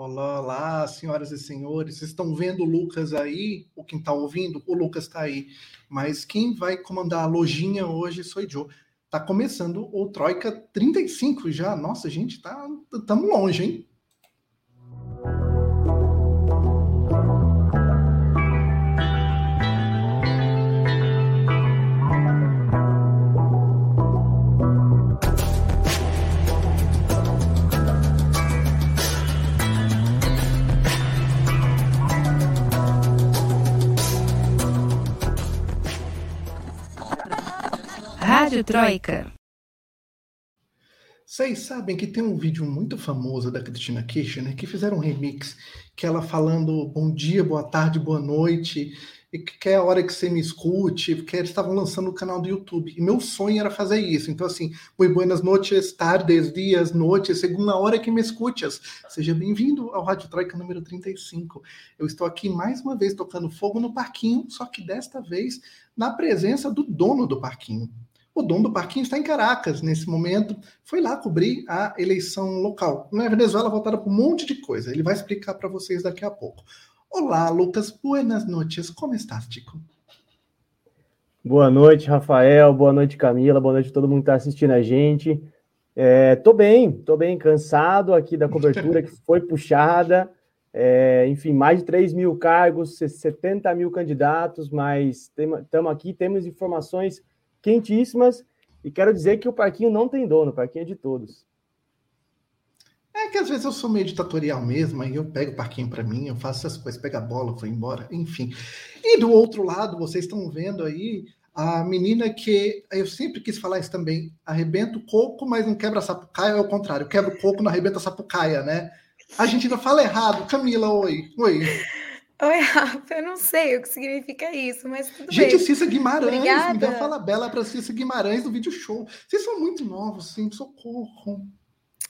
Olá, olá, senhoras e senhores. Estão vendo o Lucas aí? Ou quem está ouvindo? O Lucas está aí. Mas quem vai comandar a lojinha hoje sou eu. Tá começando o Troika 35 já. Nossa, gente, tá, estamos longe, hein? Rádio Troika. Vocês sabem que tem um vídeo muito famoso da Cristina Kirchner que fizeram um remix que ela falando bom dia, boa tarde, boa noite, e que é a hora que você me escute, porque eles estavam lançando o canal do YouTube. E meu sonho era fazer isso. Então, assim, muy buenas noches, tardes, dias, noites, segunda hora que me escutes. Seja bem-vindo ao Rádio Troika número 35. Eu estou aqui mais uma vez tocando fogo no parquinho, só que desta vez na presença do dono do parquinho. O dono do parquinho está em Caracas nesse momento, foi lá cobrir a eleição local. Na Venezuela votaram por um monte de coisa. Ele vai explicar para vocês daqui a pouco. Olá, Lucas, buenas noches. Como estás, Tico? Boa noite, Rafael. Boa noite, Camila. Boa noite a todo mundo que está assistindo a gente. É, tô bem, tô bem cansado aqui da cobertura que foi puxada. É, enfim, mais de 3 mil cargos, 70 mil candidatos, mas estamos aqui, temos informações quentíssimas. E quero dizer que o parquinho não tem dono, o parquinho é de todos. É que às vezes eu sou meio ditatorial mesmo, aí eu pego o parquinho para mim, eu faço essas coisas, pego a bola, vou embora, enfim. E do outro lado, vocês estão vendo aí a menina que eu sempre quis falar isso também, arrebenta o coco, mas não quebra a sapucaia, é o contrário, quebra o coco, não arrebenta a sapucaia, né? A gente ainda fala errado. Camila, oi. Oi. Oi, Rafa, eu não sei o que significa isso, mas tudo Gente, bem. Cissa Guimarães, Obrigada. Miguel Fala Bela para Cissa Guimarães do vídeo show. Vocês são muito novos, sim, socorro.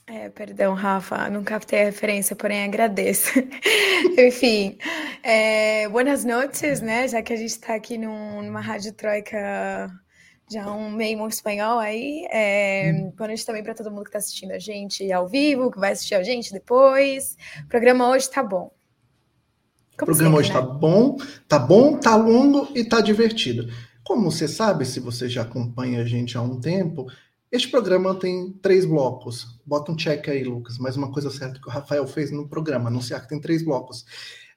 É, perdão, Rafa, não captei a referência, porém agradeço. Enfim, é, buenas noites, né? Já que a gente está aqui num, numa rádio troika já um meio espanhol aí. É, hum. Boa noite também para todo mundo que está assistindo a gente ao vivo, que vai assistir a gente depois. O programa hoje está bom. Como o programa sempre, hoje está né? bom, tá bom, tá longo e tá divertido. Como você sabe, se você já acompanha a gente há um tempo, este programa tem três blocos. Bota um check aí, Lucas. Mais uma coisa certa que o Rafael fez no programa, anunciar que tem três blocos.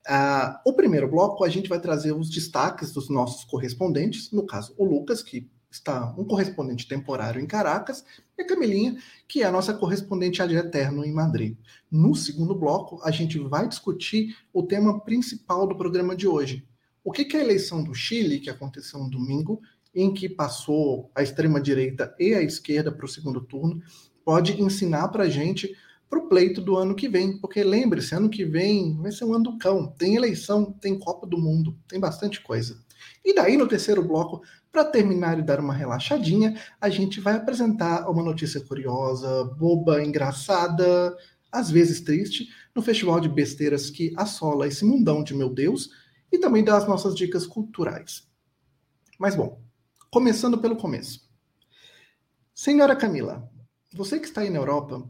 Uh, o primeiro bloco, a gente vai trazer os destaques dos nossos correspondentes, no caso, o Lucas, que está um correspondente temporário em Caracas, e a Camilinha, que é a nossa correspondente ad eterno em Madrid. No segundo bloco, a gente vai discutir o tema principal do programa de hoje. O que, é a eleição do Chile, que aconteceu no domingo, em que passou a extrema-direita e a esquerda para o segundo turno, pode ensinar para a gente para o pleito do ano que vem. Porque lembre-se, ano que vem vai ser um ano do cão. Tem eleição, tem Copa do Mundo, tem bastante coisa. E daí, no terceiro bloco, para terminar e dar uma relaxadinha, a gente vai apresentar uma notícia curiosa, boba, engraçada, às vezes triste, no festival de besteiras que assola esse mundão de meu Deus, e também dar as nossas dicas culturais. Mas bom, começando pelo começo. Senhora Camila, você que está aí na Europa,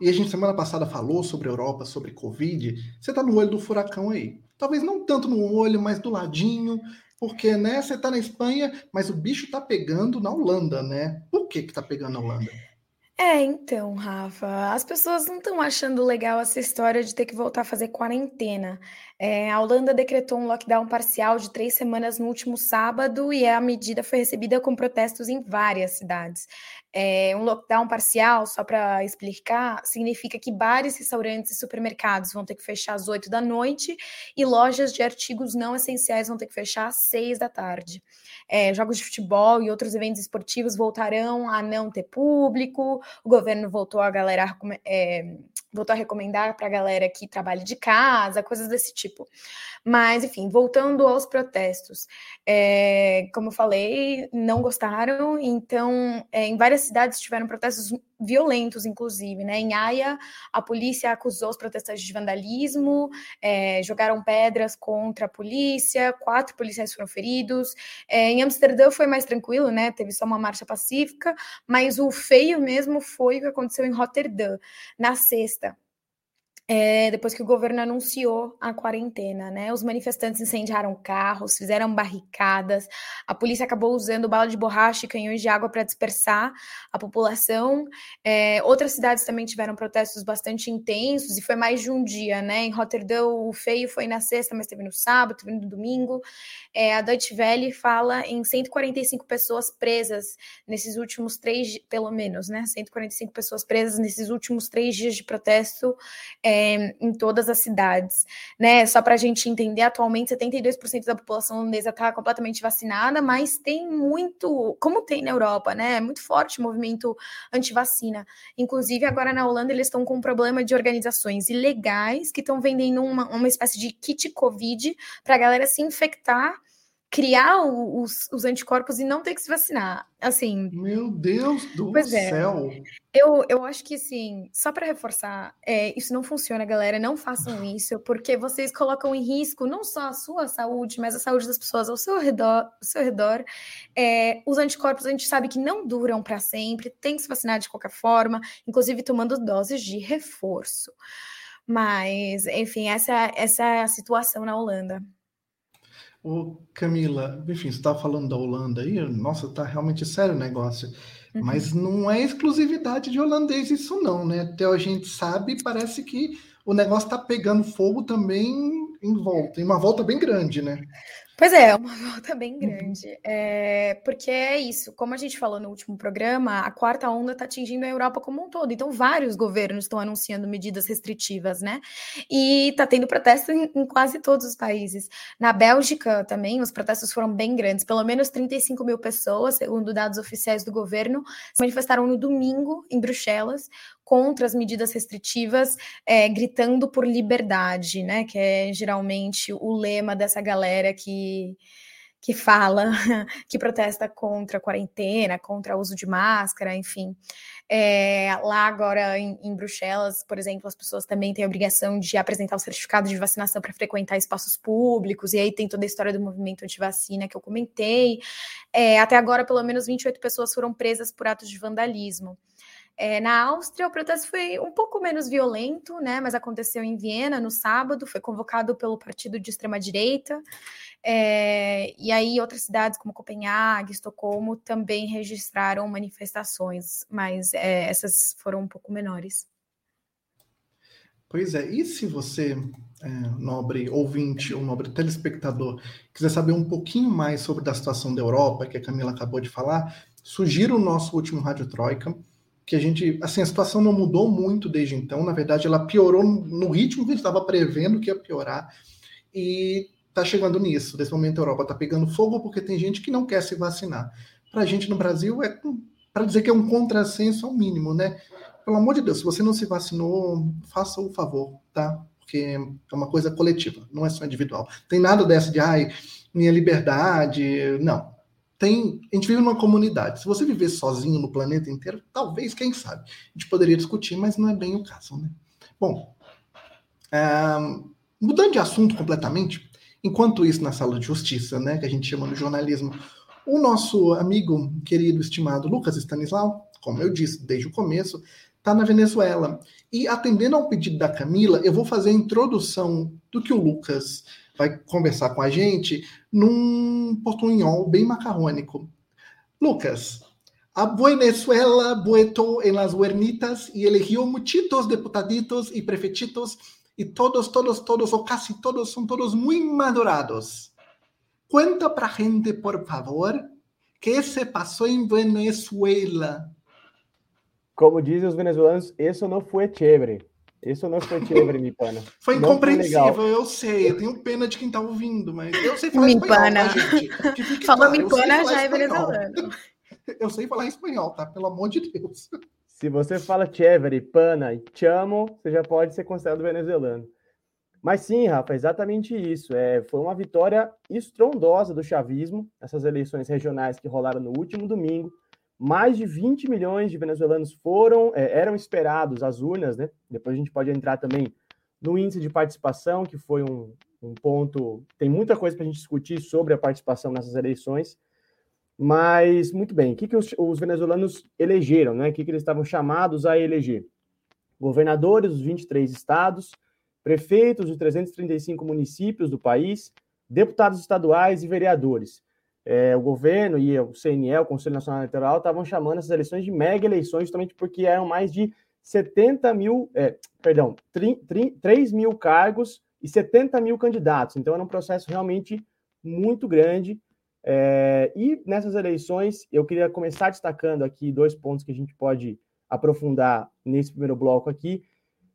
e a gente semana passada falou sobre Europa, sobre Covid, você está no olho do furacão aí. Talvez não tanto no olho, mas do ladinho, porque, né, você tá na Espanha, mas o bicho tá pegando na Holanda, né? Por que que tá pegando na Holanda? É, então, Rafa, as pessoas não estão achando legal essa história de ter que voltar a fazer quarentena. É, a Holanda decretou um lockdown parcial de três semanas no último sábado e a medida foi recebida com protestos em várias cidades. É, um lockdown parcial, só para explicar, significa que bares, restaurantes e supermercados vão ter que fechar às 8 da noite e lojas de artigos não essenciais vão ter que fechar às 6 da tarde. É, jogos de futebol e outros eventos esportivos voltarão a não ter público, o governo voltou a galera é, voltou a recomendar para a galera que trabalhe de casa, coisas desse tipo. Mas, enfim, voltando aos protestos, é, como eu falei, não gostaram, então, é, em várias cidades tiveram protestos violentos, inclusive, né? Em Haia, a polícia acusou os protestantes de vandalismo, é, jogaram pedras contra a polícia, quatro policiais foram feridos. É, em Amsterdã foi mais tranquilo, né? Teve só uma marcha pacífica, mas o feio mesmo foi o que aconteceu em Roterdã, na sexta. É, depois que o governo anunciou a quarentena, né? Os manifestantes incendiaram carros, fizeram barricadas, a polícia acabou usando bala de borracha e canhões de água para dispersar a população. É, outras cidades também tiveram protestos bastante intensos e foi mais de um dia, né? Em Rotterdam, o feio foi na sexta, mas teve no sábado, teve no domingo. É, a Deutsche Welle fala em 145 pessoas presas nesses últimos três, pelo menos, né? 145 pessoas presas nesses últimos três dias de protesto. É, é, em todas as cidades, né? Só para a gente entender, atualmente 72% da população holandesa está completamente vacinada, mas tem muito, como tem na Europa, né? É muito forte o movimento anti-vacina. Inclusive, agora na Holanda, eles estão com um problema de organizações ilegais que estão vendendo uma, uma espécie de kit Covid para a galera se infectar criar os, os, anticorpos e não ter que se vacinar. Assim. Meu Deus do é. céu! Eu, eu acho que, assim, só para reforçar, é, isso não funciona, galera. Não façam isso, porque vocês colocam em risco não só a sua saúde, mas a saúde das pessoas ao seu redor. Ao seu redor. É, os anticorpos a gente sabe que não duram para sempre, tem que se vacinar de qualquer forma, inclusive tomando doses de reforço. Mas, enfim, essa, essa é a situação na Holanda. Ô, Camila, enfim, você estava falando da Holanda aí, nossa, tá realmente sério o negócio. Uhum. Mas não é exclusividade de holandês isso não, né? Até a gente sabe, parece que o negócio está pegando fogo também em volta, em uma volta bem grande, né? Pois é, uma volta bem uhum. grande. É, porque é isso, como a gente falou no último programa, a quarta onda está atingindo a Europa como um todo. Então, vários governos estão anunciando medidas restritivas, né? E está tendo protesto em, em, quase todos os países. Na Bélgica também, os protestos foram bem grandes. Pelo menos 35 mil pessoas, segundo dados oficiais do governo, se manifestaram no domingo em Bruxelas contra as medidas restritivas, é, gritando por liberdade, né? Que é geralmente o lema dessa galera que que fala, que protesta contra a quarentena, contra o uso de máscara, enfim. É, lá agora em, em, Bruxelas, por exemplo, as pessoas também têm a obrigação de apresentar o certificado de vacinação para frequentar espaços públicos, e aí tem toda a história do movimento anti-vacina que eu comentei. É, até agora, pelo menos 28 pessoas foram presas por atos de vandalismo. É, na Áustria, o protesto foi um pouco menos violento, né? Mas aconteceu em Viena no sábado, foi convocado pelo partido de extrema-direita. É, e aí, outras cidades como Copenhague, Estocolmo também registraram manifestações, mas é, essas foram um pouco menores. Pois é, e se você, é, nobre ouvinte ou nobre telespectador, quiser saber um pouquinho mais sobre a situação da Europa, que a Camila acabou de falar, sugira o nosso último Rádio Troika que a gente, assim, a situação não mudou muito desde então, na verdade ela piorou no ritmo que a gente estava prevendo que ia piorar, e tá chegando nisso, nesse momento a Europa tá pegando fogo porque tem gente que não quer se vacinar. Para a gente no Brasil é para dizer que é um contrassenso ao mínimo, né? Pelo amor de Deus, se você não se vacinou, faça o favor, tá? Porque é uma coisa coletiva, não é só individual. Tem nada dessa de, ai, minha liberdade, não tem, a gente vive numa comunidade. Se você viver sozinho no planeta inteiro, talvez, quem sabe, a gente poderia discutir, mas não é bem o caso, né? Bom, é, mudando de assunto completamente, enquanto isso na sala de justiça, né, que a gente chama no jornalismo, o nosso amigo, querido, estimado Lucas Stanislau, como eu disse desde o começo, está na Venezuela. E atendendo ao pedido da Camila, eu vou fazer a introdução do que o Lucas vai conversar com a gente num portunhol bem macarrônico. Lucas, a Venezuela vuelto en las huernitas y eligió muchitos deputaditos y prefechitos y todos, todos, todos o casi todos son todos muy madurados. Cuenta para gente, por favor, qué se pasó en Venezuela. Como dizem os venezuelanos, isso não foi chévere. Isso não foi chévere, mi pana. Foi incompreensível, foi eu sei. Eu tenho pena de quem tá ouvindo, mas eu sei falar espanhol, tá, gente? Falou mi pana já é venezuelano. Eu sei falar espanhol, tá? Pelo amor de Deus. Se você fala chévere, pana e chamo, você já pode ser considerado venezuelano. Mas sim, Rafa, exatamente isso. É, foi uma vitória estrondosa do chavismo, essas eleições regionais que rolaram no último domingo mais de 20 milhões de venezuelanos foram, é, eram esperados às urnas, né? Depois a gente pode entrar também no índice de participação, que foi um, um ponto. Tem muita coisa para a gente discutir sobre a participação nessas eleições. Mas, muito bem, o que, que os, os venezuelanos elegeram, né? O que, que eles estavam chamados a eleger? Governadores dos 23 estados, prefeitos de 335 municípios do país, deputados estaduais e vereadores. É, o governo e o CNE, o Conselho Nacional Eleitoral, estavam chamando essas eleições de mega eleições, justamente porque eram mais de 70 mil, é, perdão, 3 mil cargos e 70 mil candidatos. Então, era um processo realmente muito grande. É, e nessas eleições, eu queria começar destacando aqui dois pontos que a gente pode aprofundar nesse primeiro bloco aqui,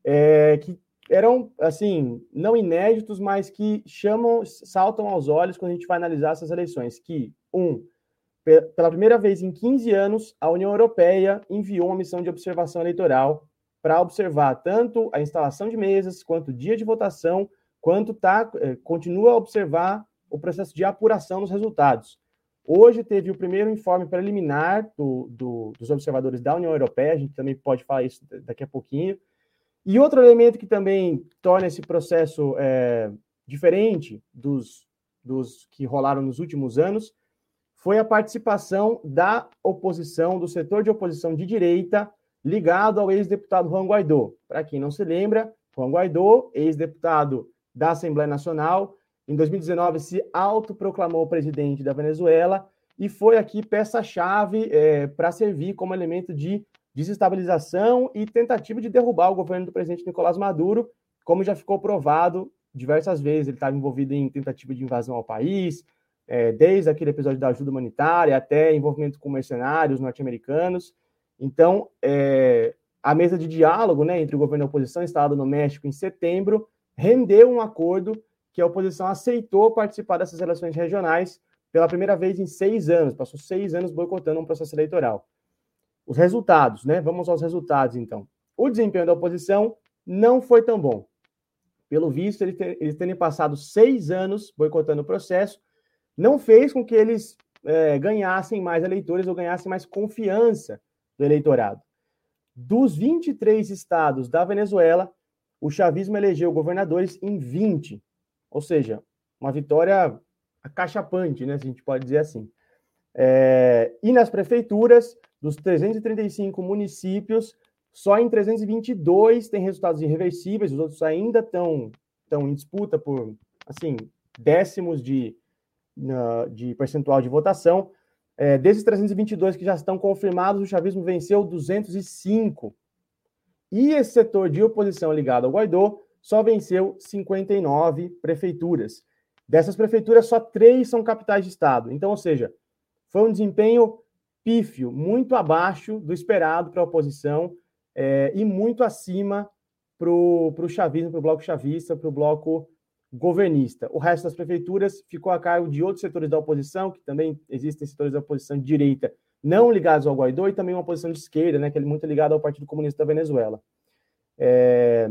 é, que eram, assim, não inéditos, mas que chamam, saltam aos olhos quando a gente vai analisar essas eleições, que, um, pela primeira vez em 15 anos, a União Europeia enviou uma missão de observação eleitoral para observar tanto a instalação de mesas, quanto o dia de votação, quanto tá, eh, continua a observar o processo de apuração dos resultados. Hoje teve o primeiro informe preliminar do, do, dos observadores da União Europeia, a gente também pode falar isso daqui a pouquinho, e outro elemento que também torna esse processo é, diferente dos, dos que rolaram nos últimos anos foi a participação da oposição, do setor de oposição de direita, ligado ao ex-deputado Juan Guaidó. Para quem não se lembra, Juan Guaidó, ex-deputado da Assembleia Nacional, em 2019 se autoproclamou presidente da Venezuela e foi aqui peça-chave é, para servir como elemento de desestabilização e tentativa de derrubar o governo do presidente Nicolás Maduro, como já ficou provado diversas vezes. Ele estava envolvido em tentativa de invasão ao país, é, desde aquele episódio da ajuda humanitária até envolvimento com mercenários norte-americanos. Então, é, a mesa de diálogo né, entre o governo e a oposição, instalada no México em setembro, rendeu um acordo que a oposição aceitou participar dessas eleições regionais pela primeira vez em seis anos, passou seis anos boicotando um processo eleitoral. Os resultados, né? Vamos aos resultados, então. O desempenho da oposição não foi tão bom. Pelo visto, eles, ter, eles terem passado seis anos boicotando o processo, não fez com que eles é, ganhassem mais eleitores ou ganhassem mais confiança do eleitorado. Dos 23 estados da Venezuela, o chavismo elegeu governadores em 20, ou seja, uma vitória acachapante, né, se a gente pode dizer assim. É, e nas prefeituras, dos 335 municípios, só em 322 tem resultados irreversíveis, os outros ainda estão estão em disputa por assim décimos de, de percentual de votação. É, desses 322 que já estão confirmados, o chavismo venceu 205. E esse setor de oposição ligado ao Guaidó só venceu 59 prefeituras. Dessas prefeituras, só três são capitais de estado. Então, ou seja, foi um desempenho pífio, muito abaixo do esperado para a oposição é, e muito acima para o chavismo, para o bloco chavista, para o bloco governista. O resto das prefeituras ficou a cargo de outros setores da oposição, que também existem setores da oposição de direita não ligados ao Guaidó e também uma oposição de esquerda, né, que é muito ligada ao Partido Comunista da Venezuela. É...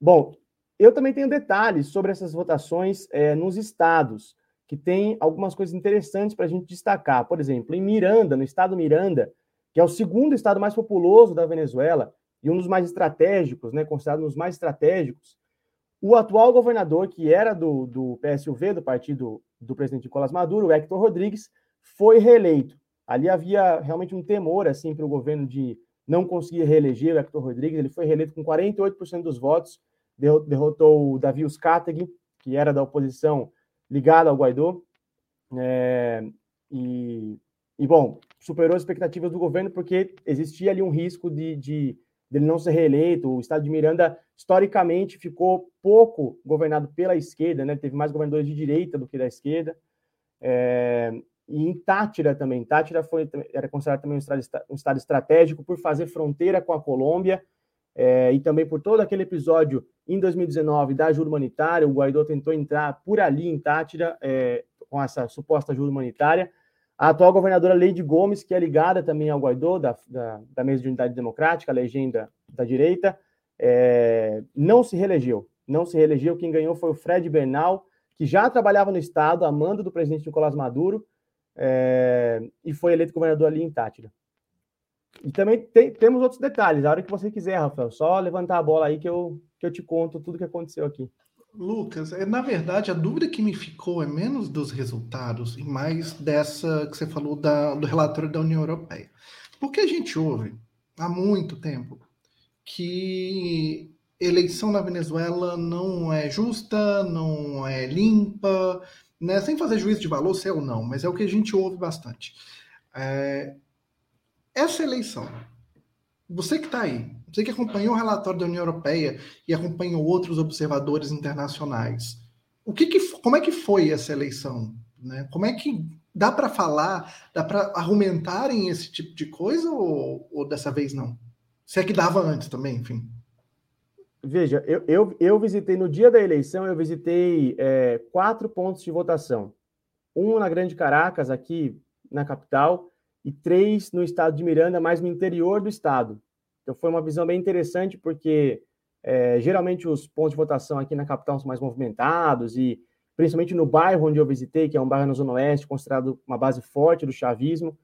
Bom, eu também tenho detalhes sobre essas votações é, nos estados que tem algumas coisas interessantes para a gente destacar. Por exemplo, em Miranda, no estado Miranda, que é o segundo estado mais populoso da Venezuela e um dos mais estratégicos, né, considerado um dos mais estratégicos, o atual governador, que era do, do PSUV, do partido do presidente Nicolás Maduro, o Héctor Rodrigues, foi reeleito. Ali havia realmente um temor assim para o governo de não conseguir reeleger o Héctor Rodrigues. Ele foi reeleito com 48% dos votos, derrotou o Davi Uzcategui, que era da oposição ligado ao Guaidó. É, e, e, bom, superou as expectativas do governo porque existia ali um risco de, de não ser reeleito. O estado de Miranda, historicamente, ficou pouco governado pela esquerda, né? teve mais governadores de direita do que da esquerda. É, e em Tátira também. Tátira foi, era considerado também um estado, um estado estratégico por fazer fronteira com a Colômbia é, e também por todo aquele episódio em 2019 da ajuda humanitária, o Guaidó tentou entrar por ali em Tátira é, com essa suposta ajuda humanitária. A atual governadora Leide Gomes, que é ligada também ao Guaidó, da, da, da Mesa de Unidade Democrática, a legenda da direita, é, não se reelegeu. Não se reelegeu. Quem ganhou foi o Fred Bernal, que já trabalhava no Estado, a mando do presidente Nicolás Maduro, é, e foi eleito governador ali em Tátira. E também tem, temos outros detalhes. A hora que você quiser, Rafael, só levantar a bola aí que eu, que eu te conto tudo que aconteceu aqui. Lucas, é, na verdade, a dúvida que me ficou é menos dos resultados e mais dessa que você falou da, do relatório da União Europeia. Porque a gente ouve há muito tempo que eleição na Venezuela não é justa, não é limpa, né? sem fazer juízo de valor, se é ou não, mas é o que a gente ouve bastante. É... Essa eleição, você que está aí, você que acompanhou o relatório da União Europeia e acompanhou outros observadores internacionais, o que, que como é que foi essa eleição? Né? Como é que dá para falar, dá para argumentarem esse tipo de coisa ou, ou dessa vez não? Se é que dava antes também, enfim. Veja, eu, eu, eu visitei no dia da eleição, eu visitei é, quatro pontos de votação. Um na Grande Caracas, aqui na capital, e três no estado de Miranda, mais no interior do estado. Então foi uma visão bem interessante, porque é, geralmente os pontos de votação aqui na capital são mais movimentados, e principalmente no bairro onde eu visitei, que é um bairro na Zona Oeste, considerado uma base forte do chavismo.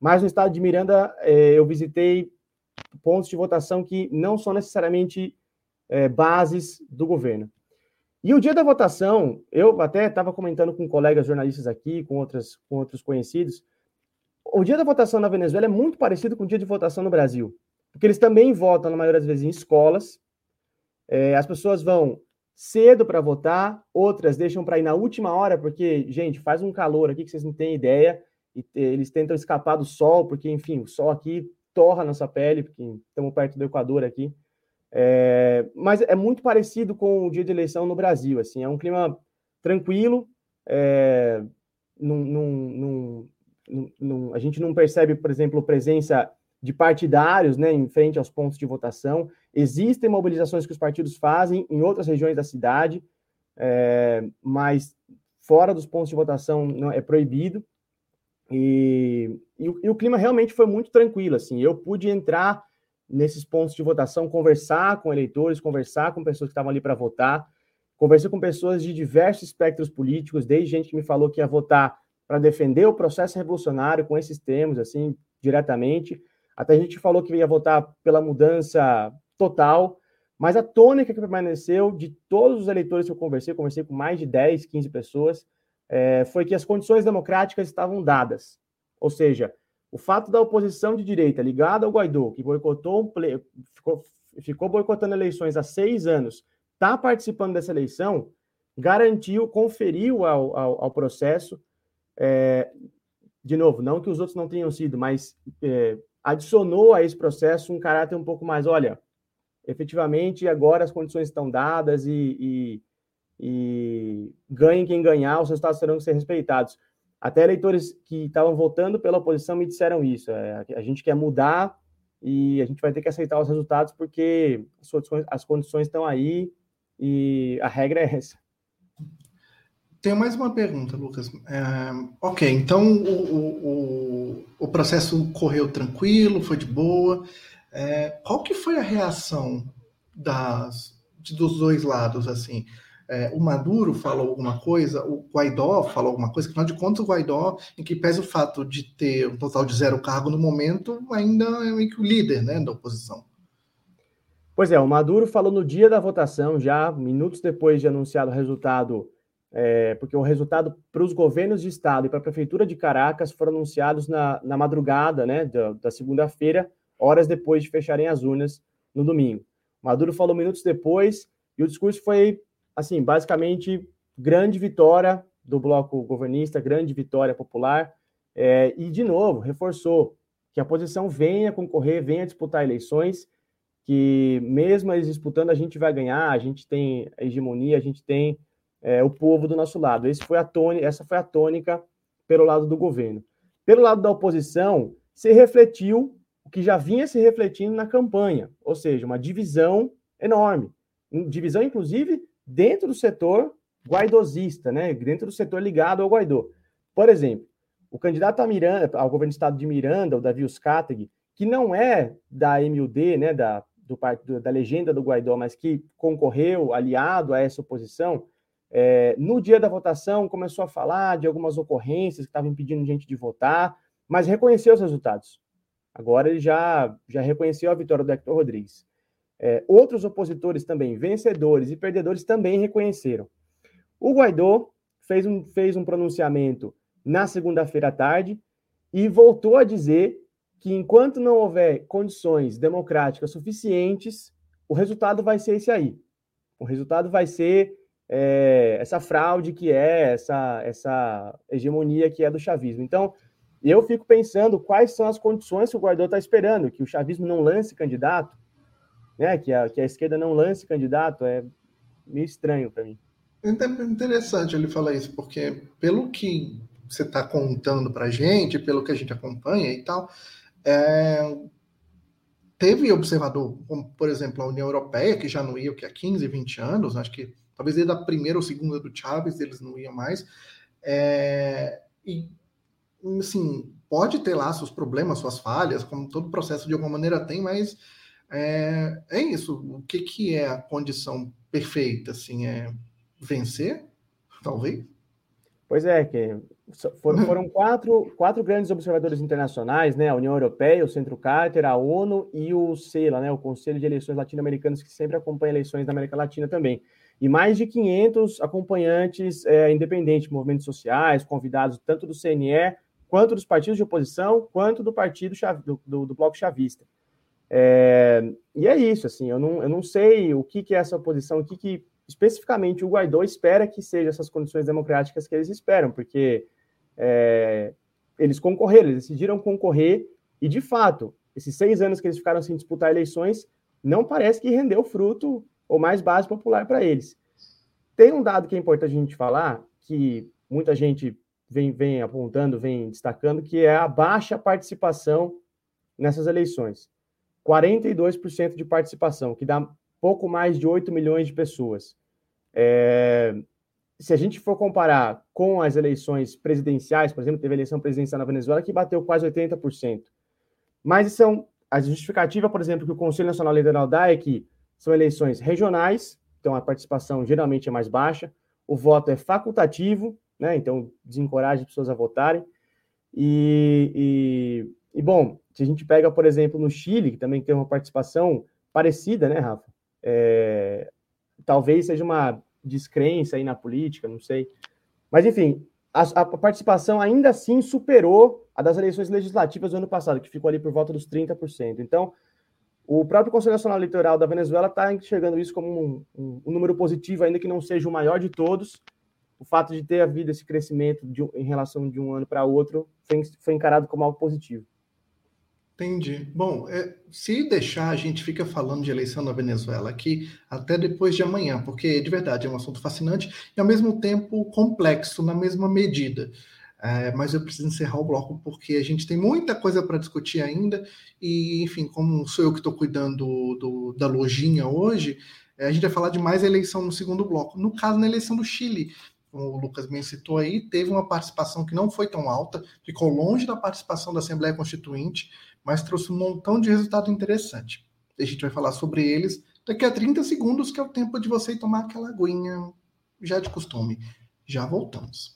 Mas no estado de Miranda, é, eu visitei pontos de votação que não são necessariamente é, bases do governo. E o dia da votação, eu até estava comentando com colegas jornalistas aqui, com, outras, com outros conhecidos, o dia da votação na Venezuela é muito parecido com o dia de votação no Brasil, porque eles também votam, na maioria das vezes, em escolas, é, as pessoas vão cedo para votar, outras deixam para ir na última hora, porque, gente, faz um calor aqui que vocês não têm ideia, e eles tentam escapar do sol, porque, enfim, o sol aqui torra a nossa pele, porque estamos perto do Equador aqui. É, mas é muito parecido com o dia de eleição no Brasil, assim, é um clima tranquilo, é, num, num, num, a gente não percebe, por exemplo, presença de partidários né, em frente aos pontos de votação. Existem mobilizações que os partidos fazem em outras regiões da cidade, é, mas fora dos pontos de votação não é proibido. E, e, e, o clima realmente foi muito tranquilo. Assim, eu pude entrar nesses pontos de votação, conversar com eleitores, conversar com pessoas que estavam ali para votar. Conversei com pessoas de diversos espectros políticos, desde gente que me falou que ia votar para defender o processo revolucionário com esses termos, assim, diretamente, até gente falou que ia votar pela mudança total, mas a tônica que permaneceu de todos os eleitores que eu conversei, conversei com mais de 10, 15 pessoas, é, foi que as condições democráticas estavam dadas. Ou seja, o fato da oposição de direita ligada ao Guaidó, que boicotou um ple... ficou, ficou boicotando eleições há seis anos, está participando dessa eleição, garantiu, conferiu ao, ao, ao processo, é, de novo, não que os outros não tenham sido, mas é, adicionou a esse processo um caráter um pouco mais, olha, efetivamente agora as condições estão dadas e, e, e ganhem quem ganhar, os resultados terão que ser respeitados. Até eleitores que estavam votando pela oposição me disseram isso. É, a gente quer mudar e a gente vai ter que aceitar os resultados porque as condições, as condições estão aí e a regra é essa. Tenho mais uma pergunta, Lucas. É, ok, então o, o, o, processo correu tranquilo, foi de boa. É, qual que foi a reação das, dos dois lados, assim? é, o Maduro falou alguma coisa, o Guaidó falou alguma coisa, afinal de contas, o Guaidó, em que pese o fato de ter um total de zero cargo no momento, ainda é o líder né, da oposição. Pois é, o Maduro falou no dia da votação, já minutos depois de anunciado o resultado, é, porque o resultado para os governos de estado e para a prefeitura de Caracas foram anunciados na, na madrugada né, da, da segunda-feira, horas depois de fecharem as urnas no domingo. Maduro falou minutos depois e o discurso foi assim, basicamente, grande vitória do bloco governista, grande vitória popular, é, e, de novo, reforçou que a posição venha concorrer, venha disputar eleições, que mesmo eles disputando, a gente vai ganhar, a gente tem hegemonia, a gente tem é, o povo do nosso lado. Foi tônica, essa foi a tônica pelo lado do governo. Pelo lado da oposição, se refletiu o que já vinha se refletindo na campanha, ou seja, uma divisão enorme. Divisão, inclusive, dentro do setor guaidosista, né? dentro do setor ligado ao Guaidó. Por exemplo, o candidato a Miranda, ao governo do estado de Miranda, o Davi Uscategui, que não é da MUD, né, da, do, da legenda do Guaidó, mas que concorreu aliado a essa oposição, é, no dia da votação começou a falar de algumas ocorrências que estavam impedindo gente de votar, mas reconheceu os resultados. Agora ele já, já reconheceu a vitória do Hector Rodrigues. É, outros opositores também, vencedores e perdedores, também reconheceram. O Guaidó fez um, fez um pronunciamento na segunda-feira à tarde e voltou a dizer que enquanto não houver condições democráticas suficientes, o resultado vai ser esse aí. O resultado vai ser é, essa fraude que é, essa, essa hegemonia que é do chavismo. Então, eu fico pensando quais são as condições que o Guaidó está esperando, que o chavismo não lance candidato, né? que, a, que a esquerda não lance candidato, é meio estranho para mim. É interessante ele falar isso, porque pelo que você está contando para a gente, pelo que a gente acompanha e tal, é, teve observador, como por exemplo a União Europeia, que já não ia o que há 15, 20 anos, acho que talvez desde a primeira ou segunda do Chaves eles não iam mais, é, e assim, pode ter lá seus problemas, suas falhas, como todo processo de alguma maneira tem, mas é, é isso. O que, que é a condição perfeita? Assim, é vencer, talvez? Pois é, que foram, foram quatro, quatro grandes observadores internacionais, né? A União Europeia, o Centro Carter, a ONU e o CELA, né? O Conselho de Eleições Latino-Americanas, que sempre acompanha eleições da América Latina também. E mais de 500 acompanhantes é, independentes, movimentos sociais, convidados tanto do CNE, quanto dos partidos de oposição, quanto do partido do, do, do Bloco Chavista. É, e é isso, assim, eu não, eu não sei o que, que é essa oposição, o que, que especificamente o Guaidó espera que sejam essas condições democráticas que eles esperam, porque é, eles concorreram, eles decidiram concorrer, e de fato, esses seis anos que eles ficaram sem disputar eleições, não parece que rendeu fruto ou mais base popular para eles. Tem um dado que é importante a gente falar, que muita gente vem, vem apontando, vem destacando, que é a baixa participação nessas eleições. 42% de participação, que dá pouco mais de 8 milhões de pessoas. É, se a gente for comparar com as eleições presidenciais, por exemplo, teve eleição presidencial na Venezuela que bateu quase 80%. Mas são a justificativa, por exemplo, que o Conselho Nacional Eleitoral dá é que são eleições regionais, então a participação geralmente é mais baixa, o voto é facultativo, né? Então desencoraja as pessoas a votarem. E, e, e, bom, se a gente pega, por exemplo, no Chile, que também tem uma participação parecida, né, Rafa? É, talvez seja uma descrença aí na política, não sei. Mas, enfim, a, a, participação ainda assim superou a das eleições legislativas do ano passado, que ficou ali por volta dos 30%. Então, o próprio Conselho Nacional Eleitoral da Venezuela está enxergando isso como um, um, um, número positivo, ainda que não seja o maior de todos. O fato de ter havido esse crescimento de, em relação de um ano para outro foi, foi encarado como algo positivo. Entendi. Bom, é, se deixar, a gente fica falando de eleição na Venezuela aqui até depois de amanhã, porque de verdade é um assunto fascinante e ao mesmo tempo complexo na mesma medida. É, mas eu preciso encerrar o bloco porque a gente tem muita coisa para discutir ainda e, enfim, como sou eu que estou cuidando do, da lojinha hoje, é, a gente vai falar de mais eleição no segundo bloco. No caso, na eleição do Chile, como o Lucas bem citou aí, teve uma participação que não foi tão alta, ficou longe da participação da Assembleia Constituinte, mas trouxe um montão de resultado interessante. A gente vai falar sobre eles daqui a 30 segundos, que é o tempo de você tomar aquela aguinha já de costume. Já voltamos.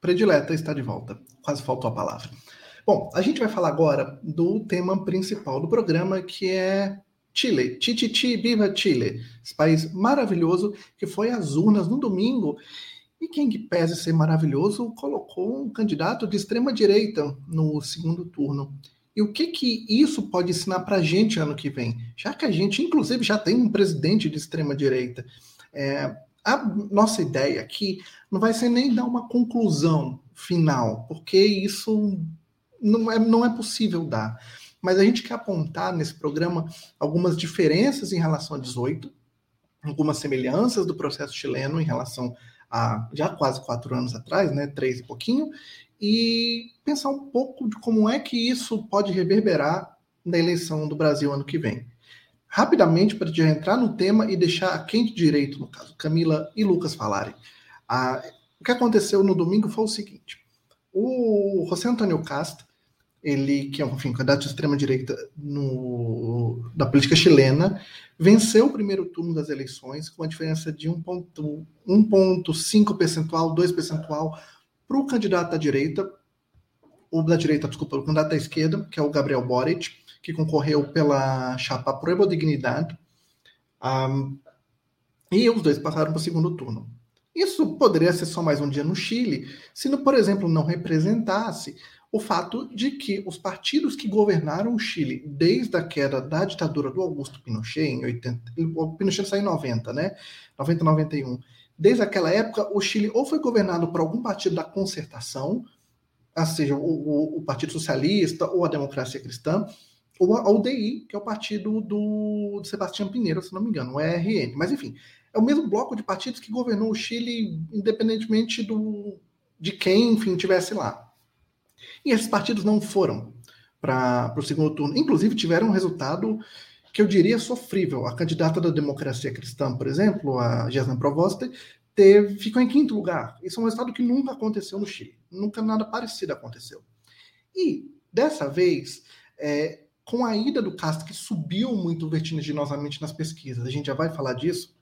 predileta está de volta. Quase faltou a palavra. Bom, a gente vai falar agora do tema principal do programa, que é Chile. Chichichi, viva Chile! Esse país maravilhoso que foi às urnas no domingo e quem que pese ser maravilhoso colocou um candidato de extrema direita no segundo turno. E o que que isso pode ensinar para a gente ano que vem? Já que a gente, inclusive, já tem um presidente de extrema direita. É, a nossa ideia aqui não vai ser nem dar uma conclusão final, porque isso não é, não é possível dar. Mas a gente quer apontar nesse programa algumas diferenças em relação a 18, algumas semelhanças do processo chileno em relação há já quase quatro anos atrás, né, três e pouquinho, e pensar um pouco de como é que isso pode reverberar na eleição do Brasil ano que vem. Rapidamente, para já entrar no tema e deixar quem de direito, no caso, Camila e Lucas falarem. o que aconteceu no domingo foi o seguinte: o José Antônio Casta ele, que é enfim, candidato de extrema-direita da política chilena, venceu o primeiro turno das eleições com a diferença de 1,5 percentual, 2 percentual para o candidato da direita, ou da direita, desculpa, o candidato da esquerda, que é o Gabriel Boric, que concorreu pela chapa Prueba Dignidade, um, e os dois passaram para o segundo turno. Isso poderia ser só mais um dia no Chile, se, por exemplo, não representasse o fato de que os partidos que governaram o Chile desde a queda da ditadura do Augusto Pinochet, em 80, o Pinochet saiu em 90, né? 90, 91. Desde aquela época, o Chile ou foi governado por algum partido da concertação, ou seja, o, o, o Partido Socialista ou a Democracia Cristã, ou a UDI, que é o partido do, do Sebastião Pinheiro, se não me engano, o ERN. Mas, enfim, é o mesmo bloco de partidos que governou o Chile, independentemente do, de quem, enfim, tivesse lá. E esses partidos não foram para o segundo turno. Inclusive, tiveram um resultado que eu diria sofrível. A candidata da democracia cristã, por exemplo, a Jasna Provoste, teve, ficou em quinto lugar. Isso é um resultado que nunca aconteceu no Chile. Nunca nada parecido aconteceu. E, dessa vez, é, com a ida do Castro, que subiu muito vertiginosamente nas pesquisas, a gente já vai falar disso,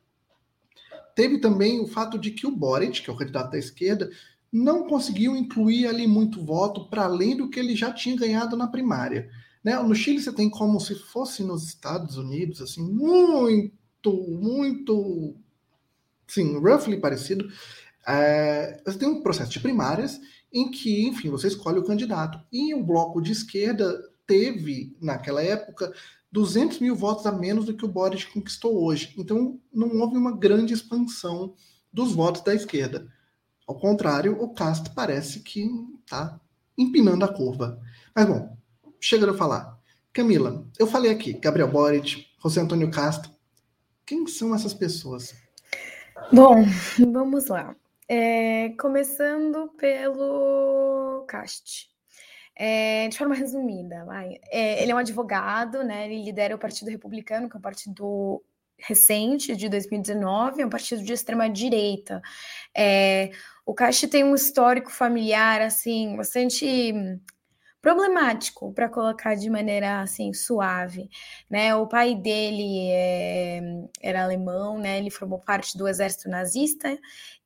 teve também o fato de que o Boric, que é o candidato da esquerda, não conseguiu incluir ali muito voto para além do que ele já tinha ganhado na primária. Né? No Chile você tem como se fosse nos Estados Unidos, assim, muito, muito, sim, roughly parecido. É, você tem um processo de primárias em que, enfim, você escolhe o candidato. E o bloco de esquerda teve, naquela época, 200 mil votos a menos do que o Boris conquistou hoje. Então, não houve uma grande expansão dos votos da esquerda. Ao contrário, o Castro parece que está empinando a curva. Mas bom, chega de falar. Camila, eu falei aqui, Gabriel Boric, José Antônio Castro. Quem são essas pessoas? Bom, vamos lá. É, começando pelo Cast. É, de forma resumida, vai. É, ele é um advogado, né? Ele lidera o Partido Republicano, que é um partido recente, de 2019, é um partido de extrema direita. É, o Caixa tem um histórico familiar, assim, bastante problemático, para colocar de maneira assim suave, né? O pai dele é, era alemão, né? Ele formou parte do exército nazista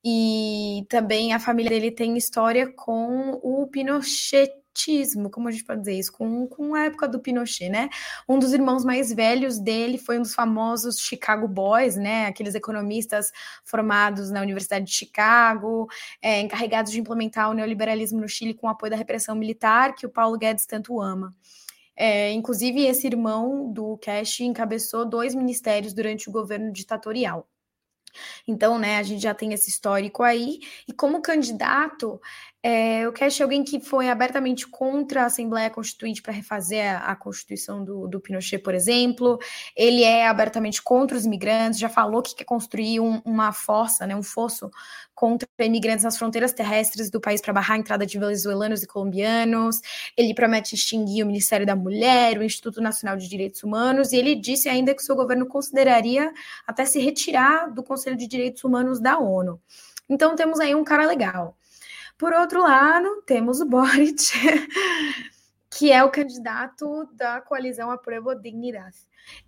e também a família dele tem história com o Pinochet como a gente pode dizer isso, com, com a época do Pinochet, né? Um dos irmãos mais velhos dele foi um dos famosos Chicago Boys, né? Aqueles economistas formados na Universidade de Chicago, é, encarregados de implementar o neoliberalismo no Chile com apoio da repressão militar, que o Paulo Guedes tanto ama. É, inclusive, esse irmão do Cash encabeçou dois ministérios durante o governo ditatorial. Então, né, a gente já tem esse histórico aí, e como candidato, é, eu quero alguém que foi abertamente contra a Assembleia Constituinte para refazer a, a Constituição do, do, Pinochet, por exemplo. Ele é abertamente contra os imigrantes, já falou que quer construir um, uma fossa, né, um fosso contra imigrantes nas fronteiras terrestres do país para barrar a entrada de venezuelanos e colombianos. Ele promete extinguir o Ministério da Mulher, o Instituto Nacional de Direitos Humanos, e ele disse ainda que seu governo consideraria até se retirar do Conselho de Direitos Humanos da ONU. Então temos aí um cara legal. Por outro lado, temos o Boric, que é o candidato da coalizão Apruebo Dignidade.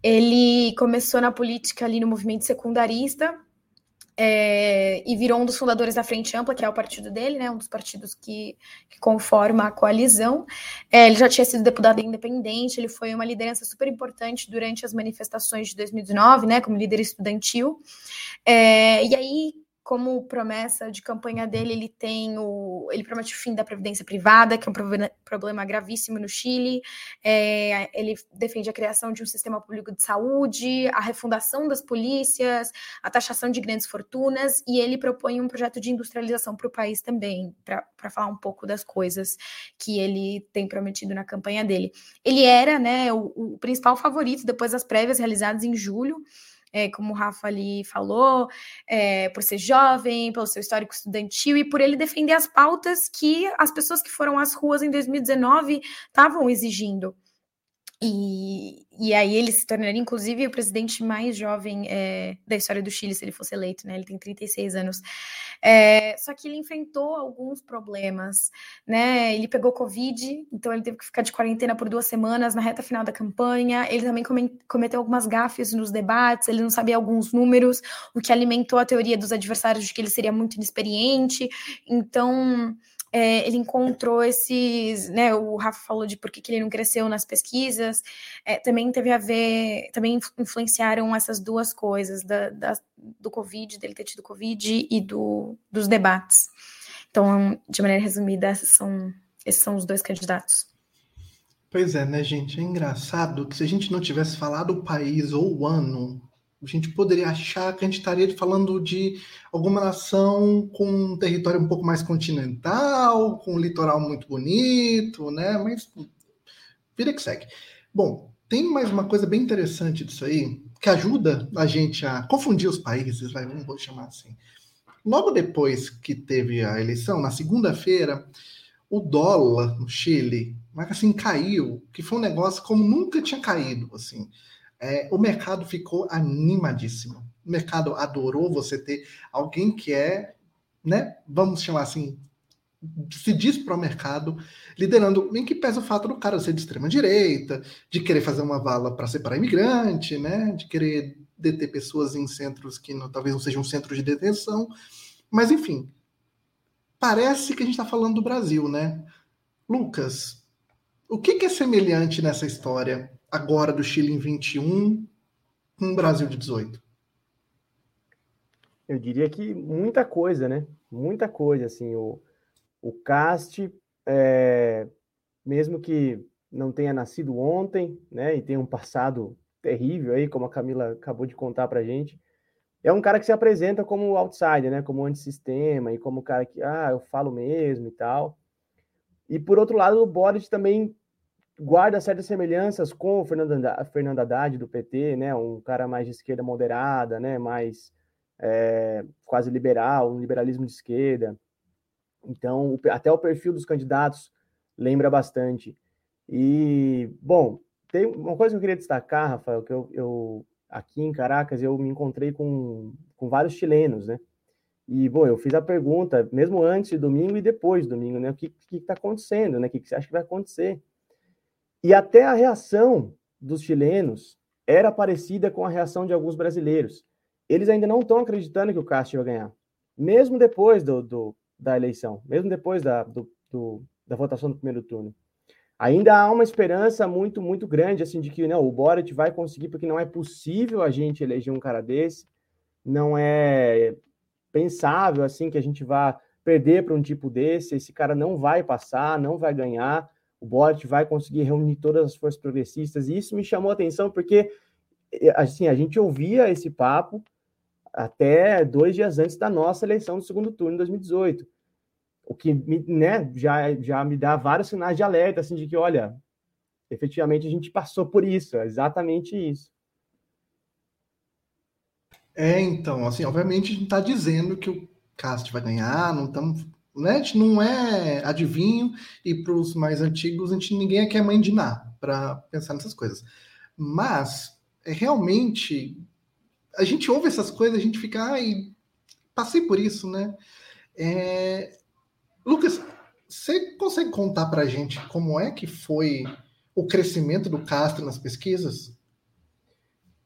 Ele começou na política ali no movimento secundarista é, e virou um dos fundadores da Frente Ampla, que é o partido dele, né, um dos partidos que, que conforma a coalizão. É, ele já tinha sido deputado independente, ele foi uma liderança super importante durante as manifestações de 2019, né, como líder estudantil. É, e aí como promessa de campanha dele, ele tem o. Ele promete o fim da previdência privada, que é um problema gravíssimo no Chile. É, ele defende a criação de um sistema público de saúde, a refundação das polícias, a taxação de grandes fortunas, e ele propõe um projeto de industrialização para o país também, para falar um pouco das coisas que ele tem prometido na campanha dele. Ele era né, o, o principal favorito depois das prévias realizadas em julho é, como o Rafa ali falou, é, por ser jovem, pelo seu histórico estudantil e por ele defender as pautas que as pessoas que foram às ruas em 2019 estavam exigindo. E, e aí ele se tornaria, inclusive, o presidente mais jovem é, da história do Chile, se ele fosse eleito, né? Ele tem 36 anos. É, só que ele enfrentou alguns problemas, né? Ele pegou Covid, então ele teve que ficar de quarentena por duas semanas na reta final da campanha. Ele também cometeu algumas gafes nos debates, ele não sabia alguns números, o que alimentou a teoria dos adversários de que ele seria muito inexperiente. Então é, ele encontrou esses, né, o Rafa falou de por que, ele não cresceu nas pesquisas, é, também teve a ver, também influenciaram essas duas coisas, da, da, do Covid, dele ter tido Covid e do, dos debates. Então, de maneira resumida, esses são, esses são os dois candidatos. Pois é, né, gente? É engraçado que se a gente não tivesse falado o país ou o ano, a gente poderia achar que a gente estaria falando de alguma nação com um território um pouco mais continental, com um litoral muito bonito, né? Mas vira que segue. Bom, tem mais uma coisa bem interessante disso aí, que ajuda a gente a confundir os países, vai, vamos chamar assim. Logo depois que teve a eleição, na segunda-feira, o dólar no Chile, mas assim, caiu, que foi um negócio como nunca tinha caído, assim é, o mercado ficou animadíssimo. O mercado adorou você ter alguém que é, né, vamos chamar assim, se diz para o mercado, liderando, em que pesa o fato do cara ser de extrema direita, de querer fazer uma vala para separar imigrante, né, de querer deter pessoas em centros que não, talvez não sejam um centro de detenção, mas enfim, parece que a gente está falando do Brasil, né? Lucas, o que, que é semelhante nessa história agora do Chile em 21 com o Brasil de 18? Eu diria que muita coisa, né? Muita coisa, assim, o, o Cast, é, mesmo que não tenha nascido ontem, né, e tenha um passado terrível aí, como a Camila acabou de contar pra gente, é um cara que se apresenta como outsider, né, como antissistema, e como cara que, ah, eu falo mesmo e tal. E por outro lado, o Boris também guarda certas semelhanças com o Fernando, Haddad do PT, né? Um cara mais de esquerda moderada, né? Mais é, quase liberal, um liberalismo de esquerda. Então, até o perfil dos candidatos lembra bastante. E, bom, tem uma coisa que eu queria destacar, Rafael, que eu, eu aqui em Caracas eu me encontrei com, com vários chilenos, né? E, bom, eu fiz a pergunta, mesmo antes de domingo e depois de domingo, né? O que está acontecendo, né? O que, que você acha que vai acontecer? E até a reação dos chilenos era parecida com a reação de alguns brasileiros. Eles ainda não estão acreditando que o Castro vai ganhar, mesmo depois do, do da eleição, mesmo depois da, do, do, da votação do primeiro turno. Ainda há uma esperança muito, muito grande assim de que não, o Boric vai conseguir, porque não é possível a gente eleger um cara desse, não é pensável assim que a gente vá perder para um tipo desse, esse cara não vai passar, não vai ganhar o Boric vai conseguir reunir todas as forças progressistas, e isso me chamou a atenção porque assim, a gente ouvia esse papo até dois dias antes da nossa eleição do segundo turno em 2018. O que me, né, já, já me dá vários sinais de alerta, assim, de que, olha, efetivamente a gente passou por isso, é exatamente isso. É, então, assim, obviamente a gente está dizendo que o Cast vai ganhar, não estamos né? A gente não é adivinho e para os mais antigos, a gente ninguém aqui é mãe de Ná para pensar nessas coisas. Mas é realmente a gente ouve essas coisas, a gente fica, ai, passei por isso, né? É... Lucas, você consegue contar para a gente como é que foi o crescimento do Castro nas pesquisas?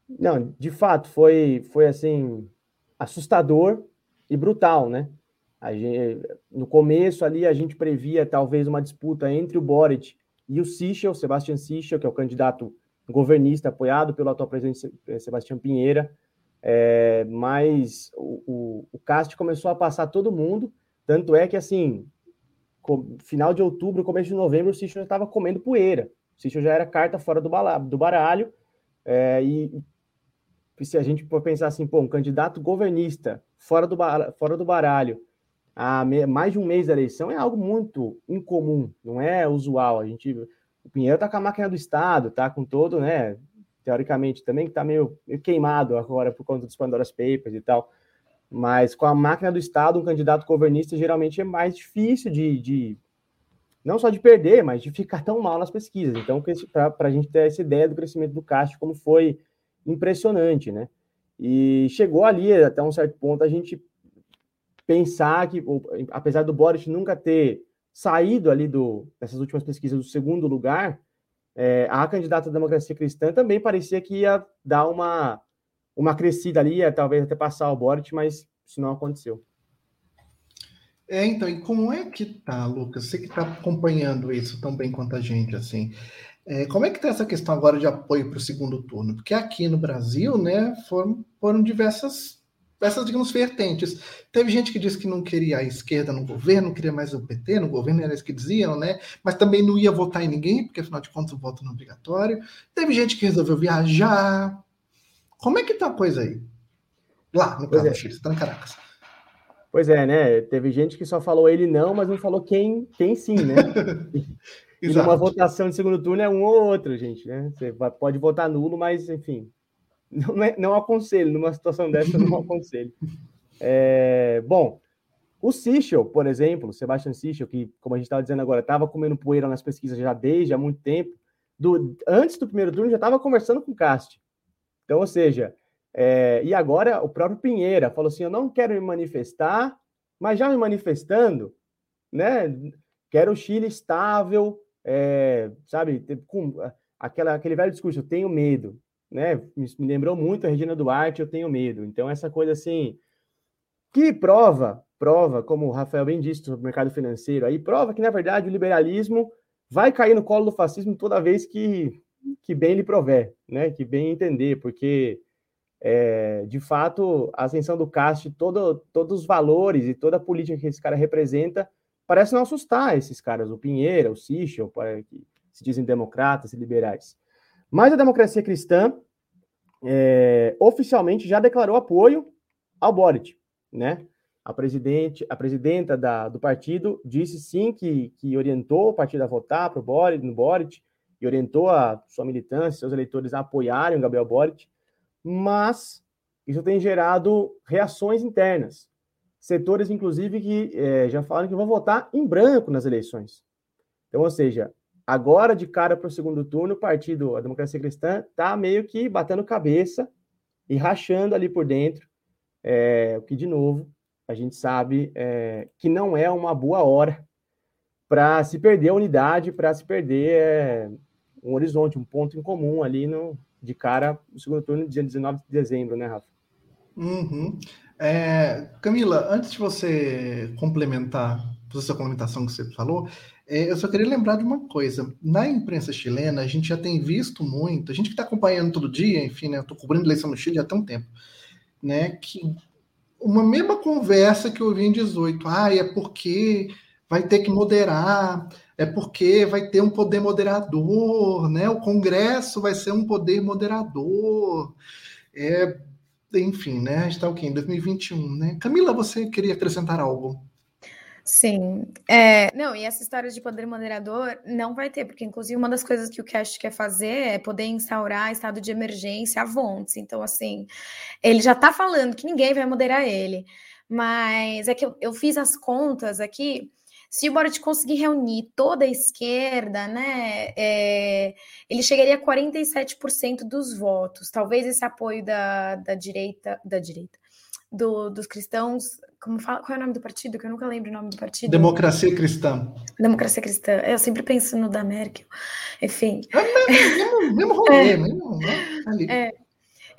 Não, de fato, foi, foi assim, assustador e brutal, né? Gente, no começo ali a gente previa talvez uma disputa entre o Boric e o Sichel, Sebastião Sichel, que é o candidato governista apoiado pelo atual presidente eh, Sebastião Pinheira, é, mas o, o, o Cast começou a passar todo mundo, tanto é que assim, final de outubro, começo de novembro, o Sichel já estava comendo poeira, o Sichel já era carta fora do, do baralho, é, e se a gente for pensar assim, pô, um candidato governista fora do, fora do baralho, há mais de um mês da eleição é algo muito incomum, não é usual. A gente, o Pinheiro está com a máquina do Estado, está com todo, né? Teoricamente também está meio, meio, queimado agora por conta dos Pandora's Papers e tal. Mas com a máquina do Estado, um candidato governista geralmente é mais difícil de, de, não só de perder, mas de ficar tão mal nas pesquisas. Então, para a gente ter essa ideia do crescimento do Cast, como foi impressionante, né? E chegou ali, até um certo ponto, a gente pensar que, apesar do Boris nunca ter saído ali do, dessas últimas pesquisas do segundo lugar, é, a candidata da democracia cristã também parecia que ia dar uma, uma crescida ali, ia, talvez até passar o Boric, mas isso não aconteceu. É, então, e como é que tá, Lucas? Você que está acompanhando isso tão bem quanto a gente, assim, é, como é que tá essa questão agora de apoio para o segundo turno? Porque aqui no Brasil, né, foram, foram diversas, essas, digamos, vertentes. Teve gente que disse que não queria a esquerda no governo, não queria mais o PT no governo, era isso que diziam, né? Mas também não ia votar em ninguém, porque afinal de contas o voto não é obrigatório. Teve gente que resolveu viajar. Como é que tá a coisa aí? Lá, no caso é. você tá em Caracas. Pois é, né? Teve gente que só falou ele não, mas não falou quem, quem sim, né? e numa votação de segundo turno é um ou outro, gente, né? Você pode votar nulo, mas enfim, não, é, não aconselho, numa situação dessa, não aconselho. É, bom, o Sichel, por exemplo, Sebastian Sichel, que, como a gente estava dizendo agora, estava comendo poeira nas pesquisas já desde há muito tempo, do, antes do primeiro turno já estava conversando com o Cast. Então, ou seja, é, e agora o próprio Pinheira falou assim: eu não quero me manifestar, mas já me manifestando, né? Quero o Chile estável, é, sabe? Com aquela, aquele velho discurso, eu tenho medo, né? Me, me lembrou muito a Regina Duarte, eu tenho medo. Então, essa coisa assim, que prova, prova, como o Rafael bem disse sobre o mercado financeiro, aí prova que, na verdade, o liberalismo vai cair no colo do fascismo toda vez que, que bem lhe prover, né? Que bem entender, porque é, de fato, a ascensão do Cast, todo, todos os valores e toda a política que esse cara representa, parece não assustar esses caras, o Pinheiro, o Sichel, que se dizem democratas e liberais. Mas a democracia cristã é, oficialmente já declarou apoio ao Boric, né? A presidente, a presidenta da, do partido disse sim que, que orientou o partido a votar para o Boric, no Boric, e orientou a sua militância, seus eleitores a apoiarem o Gabriel Boric mas isso tem gerado reações internas. Setores, inclusive, que é, já falaram que vão votar em branco nas eleições. Então, ou seja, agora de cara para o segundo turno, o partido, a Democracia Cristã, está meio que batendo cabeça e rachando ali por dentro, é, o que, de novo, a gente sabe é, que não é uma boa hora para se perder a unidade, para se perder é, um horizonte, um ponto em comum ali no, de cara no segundo turno, dia 19 de dezembro, né, Rafa? Uhum. É, Camila, antes de você complementar, fazer essa complementação que você falou, eu só queria lembrar de uma coisa. Na imprensa chilena, a gente já tem visto muito, a gente que está acompanhando todo dia, enfim, né, eu estou cobrindo eleição no Chile há tão tempo, né, que uma mesma conversa que eu ouvi em 18, ah, é porque vai ter que moderar, é porque vai ter um poder moderador, né? O Congresso vai ser um poder moderador. É, enfim, né? A gente está o quê? Em 2021, né? Camila, você queria acrescentar algo? Sim. É, não, e essa história de poder moderador não vai ter, porque inclusive uma das coisas que o Cash quer fazer é poder instaurar estado de emergência a Vontes. Então, assim, ele já está falando que ninguém vai moderar ele. Mas é que eu, eu fiz as contas aqui se o Boric conseguir reunir toda a esquerda, né, é, ele chegaria a 47% dos votos. Talvez esse apoio da, da direita, da direita, do, dos cristãos, como fala, qual é o nome do partido? Que eu nunca lembro o nome do partido. Democracia Cristã. Democracia Cristã. Eu sempre penso no da Merkel. Enfim. É mesmo, mesmo rolê, é, mesmo, né? É,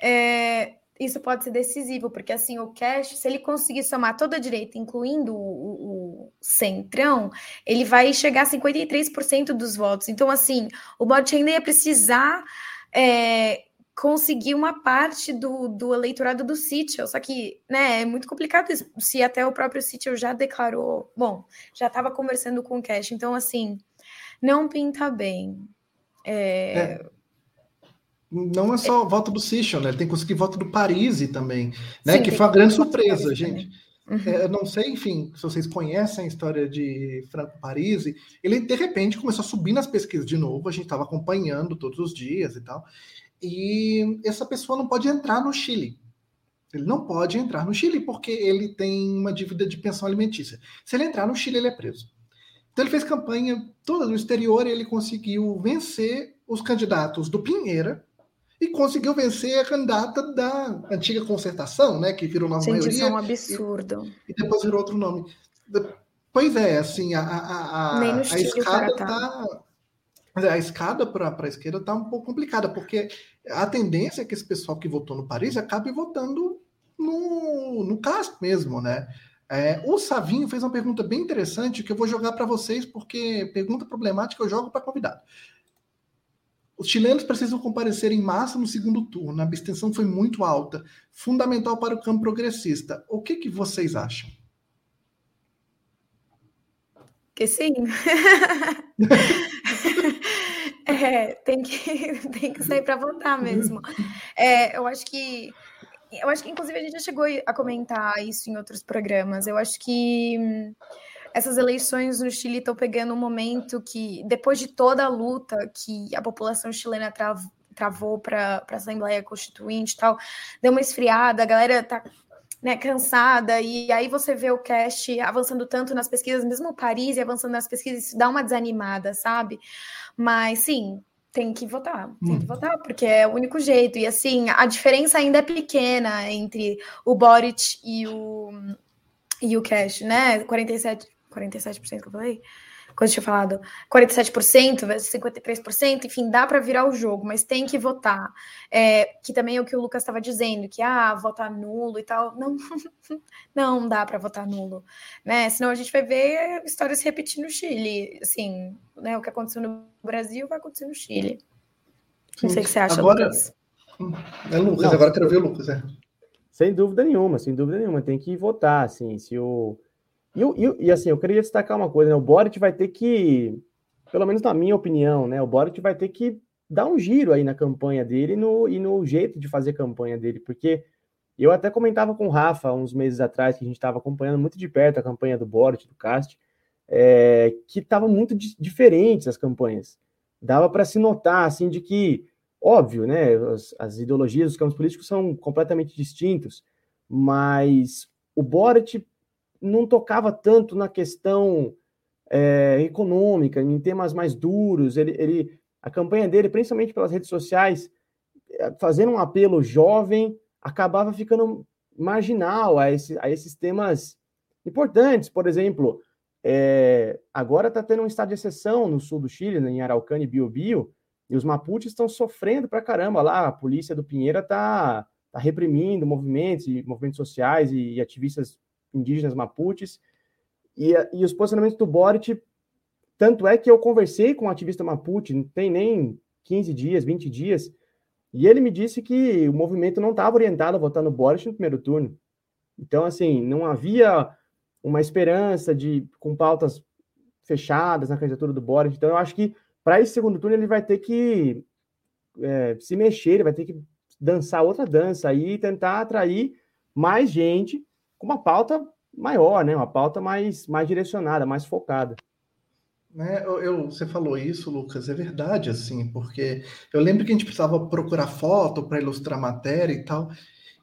é, isso pode ser decisivo, porque assim, o Cash, se ele conseguir somar toda a direita, incluindo o, o, o centrão, ele vai chegar a 53% dos votos. Então, assim, o ainda ia precisar é, conseguir uma parte do, do eleitorado do Sitio, só que, né, é muito complicado isso, se até o próprio Sitio já declarou, bom, já estava conversando com o Cash, então, assim, não pinta bem. É... É não é só voto do Sichel, né? Ele tem que conseguir voto do Parisi também, né? Sim, que foi uma grande surpresa, gente. Uhum. É, não sei, enfim, se vocês conhecem a história de Franco Parisi, ele de repente começou a subir nas pesquisas de novo, a gente estava acompanhando todos os dias e tal. E essa pessoa não pode entrar no Chile. Ele não pode entrar no Chile porque ele tem uma dívida de pensão alimentícia. Se ele entrar no Chile, ele é preso. Então ele fez campanha toda no exterior e ele conseguiu vencer os candidatos do Pinheira e conseguiu vencer a candidata da antiga concertação, né, que virou nova Gente, maioria. Isso é um absurdo. E, e, depois virou outro nome. Pois é, assim, a, a, a, a escada tá a escada para a esquerda está um pouco complicada, porque a tendência é que esse pessoal que votou no Paris acabe votando no, no Castro mesmo, né? É, o Savinho fez uma pergunta bem interessante que eu vou jogar para vocês, porque pergunta problemática eu jogo para convidado. Os chilenos precisam comparecer em massa no segundo turno. A abstenção foi muito alta, fundamental para o campo progressista. O que, que vocês acham? Que sim. é, tem que, tem que sair para votar mesmo. É, eu acho que eu acho que, inclusive, a gente já chegou a comentar isso em outros programas. Eu acho que hum, essas eleições no Chile estão pegando um momento que, depois de toda a luta que a população chilena trav travou para a Assembleia Constituinte e tal, deu uma esfriada, a galera tá né, cansada, e aí você vê o cast avançando tanto nas pesquisas, mesmo Paris avançando nas pesquisas, isso dá uma desanimada, sabe? Mas sim, tem que votar, tem hum. que votar, porque é o único jeito. E assim, a diferença ainda é pequena entre o Boric e o, e o Cash, né? 47, 47% que eu falei? Quando eu tinha falado 47% versus 53%, enfim, dá para virar o jogo, mas tem que votar. É, que também é o que o Lucas estava dizendo, que ah, votar nulo e tal. Não, não dá para votar nulo, né? Senão a gente vai ver histórias se repetindo no Chile. Assim, né? O que aconteceu no Brasil vai acontecer no Chile. Não sei o que você acha, agora, Lucas. É Lucas, não, agora quero ver o Lucas, é. Sem dúvida nenhuma, sem dúvida nenhuma. Tem que votar, assim, se o e, e, e, assim, eu queria destacar uma coisa, né? O Boric vai ter que, pelo menos na minha opinião, né? O Boric vai ter que dar um giro aí na campanha dele no, e no jeito de fazer campanha dele, porque eu até comentava com o Rafa uns meses atrás que a gente estava acompanhando muito de perto a campanha do Boric, do Cast, é, que estava muito di diferentes as campanhas. Dava para se notar, assim, de que, óbvio, né? As, as ideologias dos campos políticos são completamente distintos, mas o Boric não tocava tanto na questão é, econômica, em temas mais duros. Ele, ele, a campanha dele, principalmente pelas redes sociais, é, fazendo um apelo jovem, acabava ficando marginal a, esse, a esses temas importantes. Por exemplo, é, agora está tendo um estado de exceção no sul do Chile, né, em Araucânia e Biobío, e os Mapuches estão sofrendo para caramba lá. A polícia do Pinheira está tá reprimindo movimentos, movimentos sociais e, e ativistas indígenas mapuches, e, e os posicionamentos do Boric, tanto é que eu conversei com um ativista mapuche, não tem nem 15 dias, 20 dias, e ele me disse que o movimento não estava orientado a votar no Boric no primeiro turno. Então, assim, não havia uma esperança de com pautas fechadas na candidatura do Boric. Então, eu acho que para esse segundo turno ele vai ter que é, se mexer, ele vai ter que dançar outra dança aí e tentar atrair mais gente com uma pauta maior, né? Uma pauta mais, mais direcionada, mais focada. É, eu, eu, você falou isso, Lucas, é verdade, assim, porque eu lembro que a gente precisava procurar foto para ilustrar matéria e tal,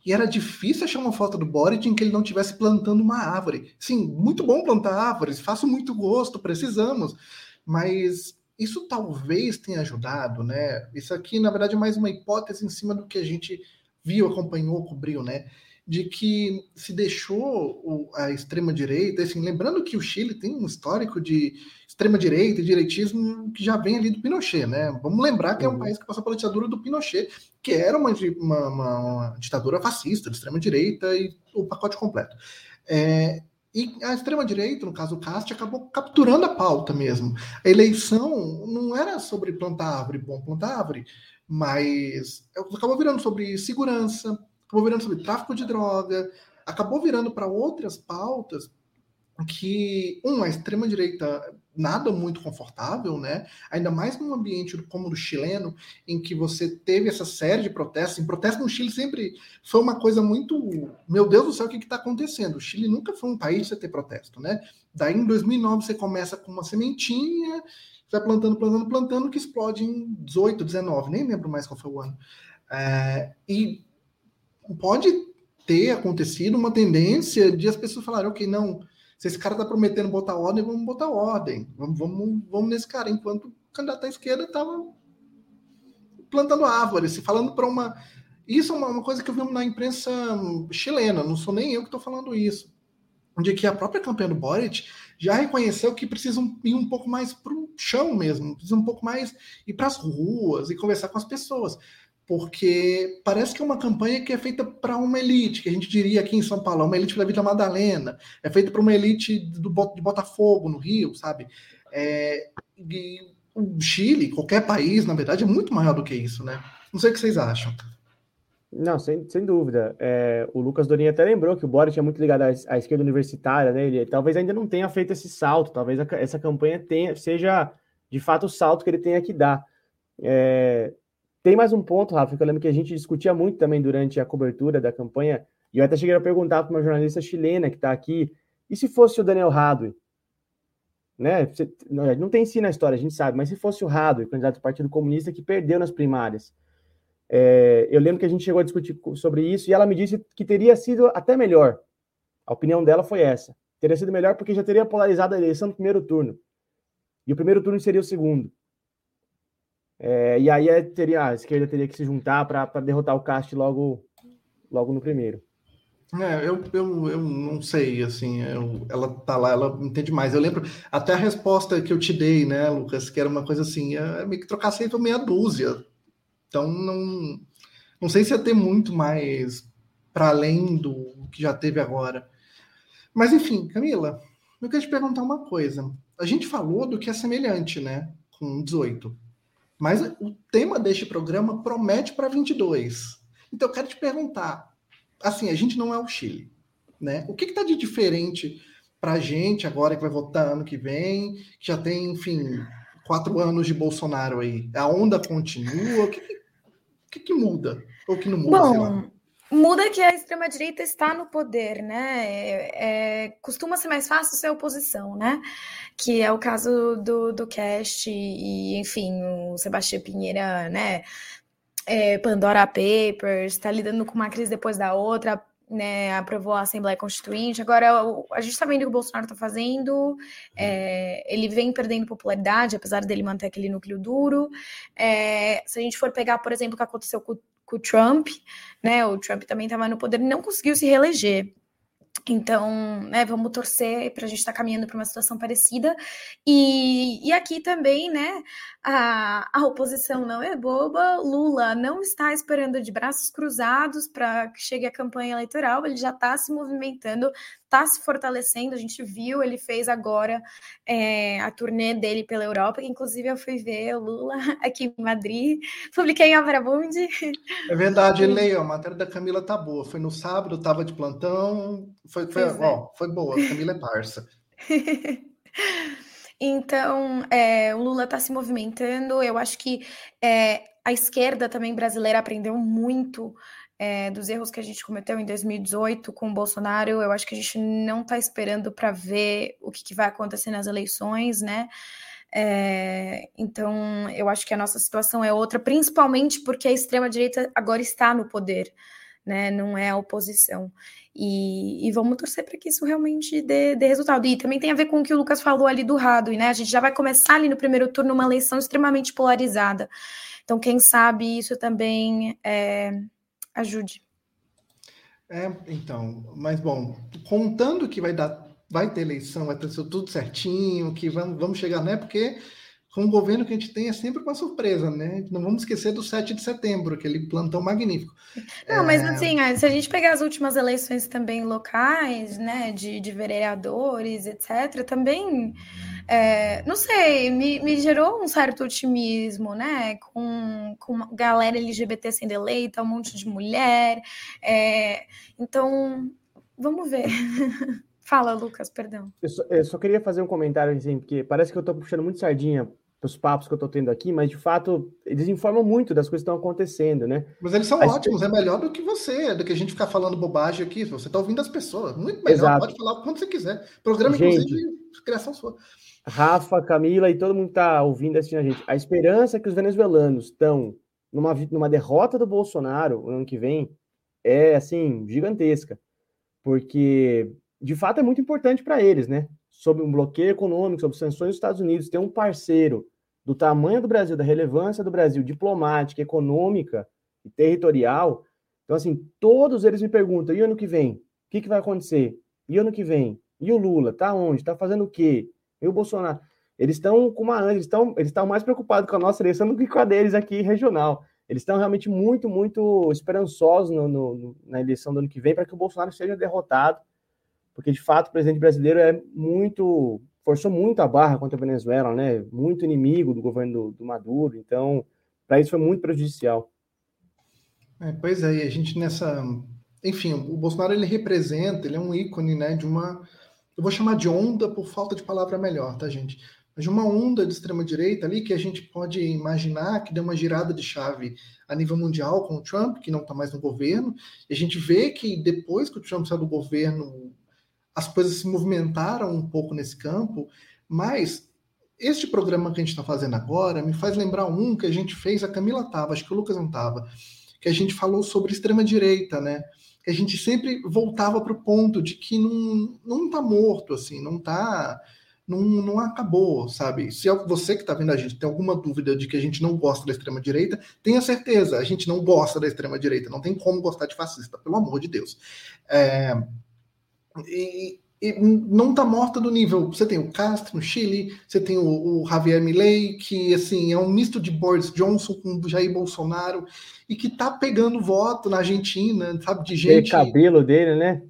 e era difícil achar uma foto do Boric em que ele não estivesse plantando uma árvore. Sim, muito bom plantar árvores, faço muito gosto, precisamos, mas isso talvez tenha ajudado, né? Isso aqui, na verdade, é mais uma hipótese em cima do que a gente viu, acompanhou, cobriu, né? De que se deixou a extrema-direita, assim, lembrando que o Chile tem um histórico de extrema-direita e direitismo que já vem ali do Pinochet, né? Vamos lembrar que é um uhum. país que passou pela ditadura do Pinochet, que era uma, uma, uma ditadura fascista, de extrema-direita e o pacote completo. É, e a extrema-direita, no caso o Cast, acabou capturando a pauta mesmo. A eleição não era sobre plantar árvore, bom plantar árvore, mas acabou virando sobre segurança, acabou virando sobre tráfico de droga, acabou virando para outras pautas que, um, a extrema-direita nada muito confortável, né? Ainda mais num ambiente como o do chileno, em que você teve essa série de protestos. Em protesto no Chile sempre foi uma coisa muito. Meu Deus do céu, o que está acontecendo? O Chile nunca foi um país de ter protesto, né? Daí em 2009 você começa com uma sementinha, vai plantando, plantando, plantando, que explode em 18, 19, nem lembro mais qual foi o ano. É, e pode ter acontecido uma tendência de as pessoas falarem, ok, não, Se esse cara tá prometendo botar ordem, vamos botar ordem. Vamos, vamos, vamos nesse cara. Enquanto o candidato à esquerda estava plantando árvores, falando para uma. Isso é uma, uma, coisa que eu vi na imprensa chilena, não sou nem eu que estou falando isso. Onde que a própria campanha do Boric já reconheceu que precisam ir um pouco mais para o chão mesmo, precisa um pouco mais ir para as ruas e conversar com as pessoas porque parece que é uma campanha que é feita para uma elite, que a gente diria aqui em São Paulo, é uma elite da Vila Madalena, é feita para uma elite do, de Botafogo, no Rio, sabe? É, o Chile, qualquer país, na verdade, é muito maior do que isso, né? Não sei o que vocês acham. Não, sem, sem dúvida. É, o Lucas Dorinha até lembrou que o Boric é muito ligado à, à esquerda universitária, né? Ele talvez ainda não tenha feito esse salto, talvez a, essa campanha tenha, seja de fato o salto que ele tenha que dar. É, tem mais um ponto, Rafa, que eu lembro que a gente discutia muito também durante a cobertura da campanha, e eu até cheguei a perguntar para uma jornalista chilena que está aqui, e se fosse o Daniel Radwe? Né? Não tem si na história, a gente sabe, mas se fosse o Radwe, candidato do Partido Comunista, que perdeu nas primárias. É, eu lembro que a gente chegou a discutir sobre isso, e ela me disse que teria sido até melhor. A opinião dela foi essa. Teria sido melhor porque já teria polarizado a eleição no primeiro turno. E o primeiro turno seria o segundo. É, e aí é, teria, a esquerda teria que se juntar para derrotar o Cast logo, logo no primeiro. É, eu, eu, eu não sei, assim, eu, ela tá lá, ela entende mais. Eu lembro até a resposta que eu te dei, né, Lucas, que era uma coisa assim, é meio que trocar sempre meia dúzia. Então, não, não sei se ia ter muito mais para além do que já teve agora. Mas, enfim, Camila, eu queria te perguntar uma coisa. A gente falou do que é semelhante, né, com 18. Mas o tema deste programa promete para 22. Então eu quero te perguntar, assim, a gente não é o Chile, né? O que está de diferente para a gente agora que vai votar ano que vem, que já tem, enfim, quatro anos de Bolsonaro aí? A onda continua? O que, que, que muda? Ou que não muda, Bom, Muda que a extrema-direita está no poder, né? É, é, costuma ser mais fácil ser oposição, né? Que é o caso do, do Cast e, enfim, o Sebastião Pinheira, né? É, Pandora Papers, está lidando com uma crise depois da outra, né? Aprovou a Assembleia Constituinte. Agora, a gente está vendo o que o Bolsonaro está fazendo. É, ele vem perdendo popularidade, apesar dele manter aquele núcleo duro. É, se a gente for pegar, por exemplo, o que aconteceu com com o Trump, né? O Trump também estava no poder e não conseguiu se reeleger. Então, né, vamos torcer para a gente estar tá caminhando para uma situação parecida. E, e aqui também, né, a, a oposição não é boba. Lula não está esperando de braços cruzados para que chegue a campanha eleitoral, ele já está se movimentando, está se fortalecendo. A gente viu, ele fez agora é, a turnê dele pela Europa, que inclusive eu fui ver o Lula aqui em Madrid, publiquei em Avrabundi. É verdade, leio, a matéria da Camila tá boa. Foi no sábado, estava de plantão, foi, foi, é. ó, foi boa, a Camila é parça. Então, é, o Lula está se movimentando. Eu acho que é, a esquerda também brasileira aprendeu muito é, dos erros que a gente cometeu em 2018 com o Bolsonaro, eu acho que a gente não está esperando para ver o que, que, vai acontecer nas eleições, né? É, então, eu acho que a nossa situação é outra, principalmente porque a extrema-direita agora está no poder, né? Não é a oposição. E, e vamos torcer para que isso realmente dê, dê, resultado. E também tem a ver com o que o Lucas falou ali do Radwin, né? A gente já vai começar ali no primeiro turno uma eleição extremamente polarizada. Então, quem sabe isso também é, ajude. É, então, mas bom, contando que vai dar, vai ter eleição, vai ter tudo certinho, que vamos, vamos chegar, né? Porque com o governo que a gente tem é sempre uma surpresa, né? Não vamos esquecer do 7 de setembro, aquele plantão magnífico. Não, é... mas assim, se a gente pegar as últimas eleições também locais, né, de, de vereadores, etc., também é, não sei, me, me, gerou um certo otimismo, né? Com, com galera LGBT sendo eleita, um monte de mulher. É, então, vamos ver. Fala, Lucas, perdão. Eu só, eu só, queria fazer um comentário, assim, porque parece que eu estou puxando muito sardinha os papos que eu estou tendo aqui, mas de fato eles informam muito das coisas que estão acontecendo, né? Mas eles são ótimos, é melhor do que você, do que a gente ficar falando bobagem aqui. Você está ouvindo as pessoas, muito melhor. Exato. Pode falar quando você quiser. Programa, gente, inclusive, criação sua. Rafa, Camila e todo mundo está ouvindo assistindo a gente. A esperança que os venezuelanos estão numa, numa derrota do Bolsonaro no ano que vem é assim gigantesca, porque de fato é muito importante para eles, né? Sobre um bloqueio econômico, sobre sanções dos Estados Unidos, ter um parceiro do tamanho do Brasil, da relevância do Brasil, diplomática, econômica e territorial. Então, assim, todos eles me perguntam: e ano que vem? O que, que vai acontecer? E ano que vem? E o Lula? Tá onde? Tá fazendo o quê? E o Bolsonaro? Eles estão com uma eles estão eles estão mais preocupados com a nossa eleição do que com a deles aqui regional. Eles estão realmente muito muito esperançosos no, no, na eleição do ano que vem para que o Bolsonaro seja derrotado, porque de fato o presidente brasileiro é muito forçou muito a barra contra a Venezuela, né? Muito inimigo do governo do, do Maduro. Então, para isso foi muito prejudicial. É, pois é, e a gente nessa, enfim, o Bolsonaro ele representa, ele é um ícone, né, de uma, eu vou chamar de onda por falta de palavra melhor, tá, gente? de uma onda de extrema-direita ali que a gente pode imaginar que deu uma girada de chave a nível mundial com o Trump, que não está mais no governo. E a gente vê que depois que o Trump saiu do governo, as coisas se movimentaram um pouco nesse campo, mas este programa que a gente está fazendo agora me faz lembrar um que a gente fez, a Camila estava, acho que o Lucas não estava, que a gente falou sobre extrema-direita, né? Que a gente sempre voltava para o ponto de que não, não está morto, assim, não está não, não acabou, sabe? Se você que está vendo a gente tem alguma dúvida de que a gente não gosta da extrema-direita, tenha certeza, a gente não gosta da extrema-direita, não tem como gostar de fascista, pelo amor de Deus. É, e, e não está morta do nível. Você tem o Castro no Chile, você tem o, o, Javier Milei, que assim é um misto de Boris Johnson com Jair Bolsonaro e que está pegando voto na Argentina, sabe, de gente. O cabelo dele, né?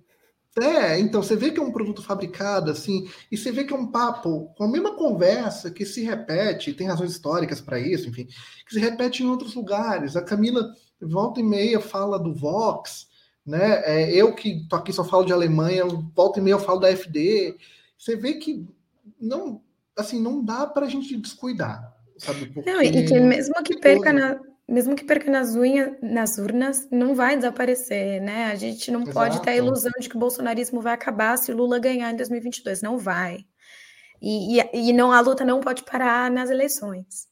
É, então você vê que é um produto fabricado assim, e você vê que é um papo com a mesma conversa que se repete, tem razões históricas para isso, enfim, que se repete em outros lugares. A Camila volta e meia fala do Vox, né? É, eu que tô aqui só falo de Alemanha, volta e meia eu falo da FD. Você vê que não, assim, não dá para a gente descuidar, sabe? Porque... Não, e que mesmo que perca na mesmo que perca nas, unhas, nas urnas, não vai desaparecer, né? A gente não Exato. pode ter a ilusão de que o bolsonarismo vai acabar se o Lula ganhar em 2022. Não vai. E, e, e não, a luta não pode parar nas eleições.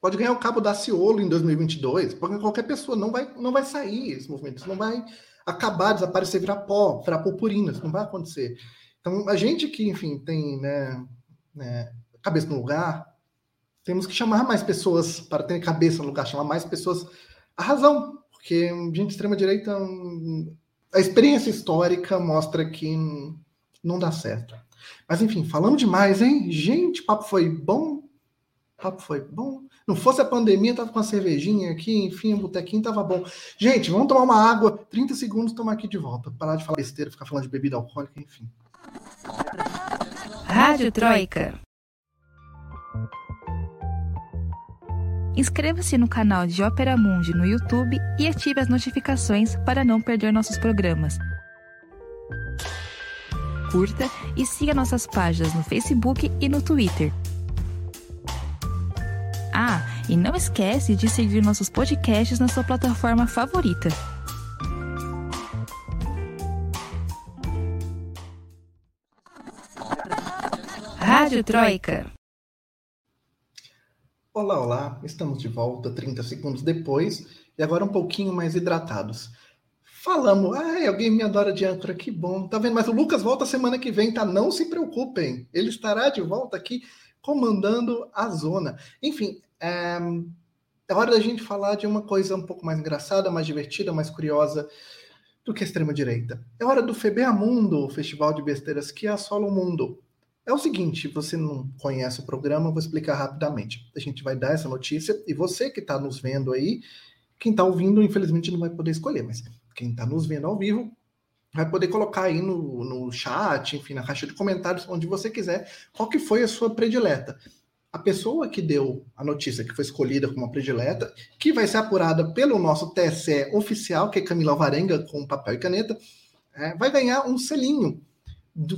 Pode ganhar o cabo da Ciolo em 2022, porque qualquer pessoa não vai, não vai sair esse movimento, isso não vai acabar, desaparecer, virar pó, virar purpurina, isso não vai acontecer. Então, a gente que, enfim, tem né, né, cabeça no lugar, temos que chamar mais pessoas para ter cabeça no lugar, chamar mais pessoas a razão, porque gente de extrema direita, a experiência histórica mostra que não dá certo. Mas enfim, falamos demais, hein? Gente, papo foi bom. Papo foi bom. Não fosse a pandemia, tava com a cervejinha aqui, enfim, o botequinho tava bom. Gente, vamos tomar uma água, 30 segundos, estamos aqui de volta. Parar de falar besteira, ficar falando de bebida alcoólica, enfim. Rádio Troika. Inscreva-se no canal de Ópera Mundi no YouTube e ative as notificações para não perder nossos programas. Curta e siga nossas páginas no Facebook e no Twitter. Ah, e não esquece de seguir nossos podcasts na sua plataforma favorita. Rádio Troika. Olá, olá, estamos de volta 30 segundos depois e agora um pouquinho mais hidratados. Falamos, ai, alguém me adora de âncora, que bom, tá vendo? Mas o Lucas volta semana que vem, tá? Não se preocupem, ele estará de volta aqui comandando a zona. Enfim, é, é hora da gente falar de uma coisa um pouco mais engraçada, mais divertida, mais curiosa do que a extrema-direita. É hora do Febeamundo, o festival de besteiras que assola o mundo. É o seguinte, você não conhece o programa, vou explicar rapidamente. A gente vai dar essa notícia e você que está nos vendo aí, quem está ouvindo, infelizmente não vai poder escolher, mas quem está nos vendo ao vivo vai poder colocar aí no, no chat, enfim, na caixa de comentários, onde você quiser, qual que foi a sua predileta. A pessoa que deu a notícia que foi escolhida como a predileta, que vai ser apurada pelo nosso TSE oficial, que é Camila Alvarenga, com papel e caneta, é, vai ganhar um selinho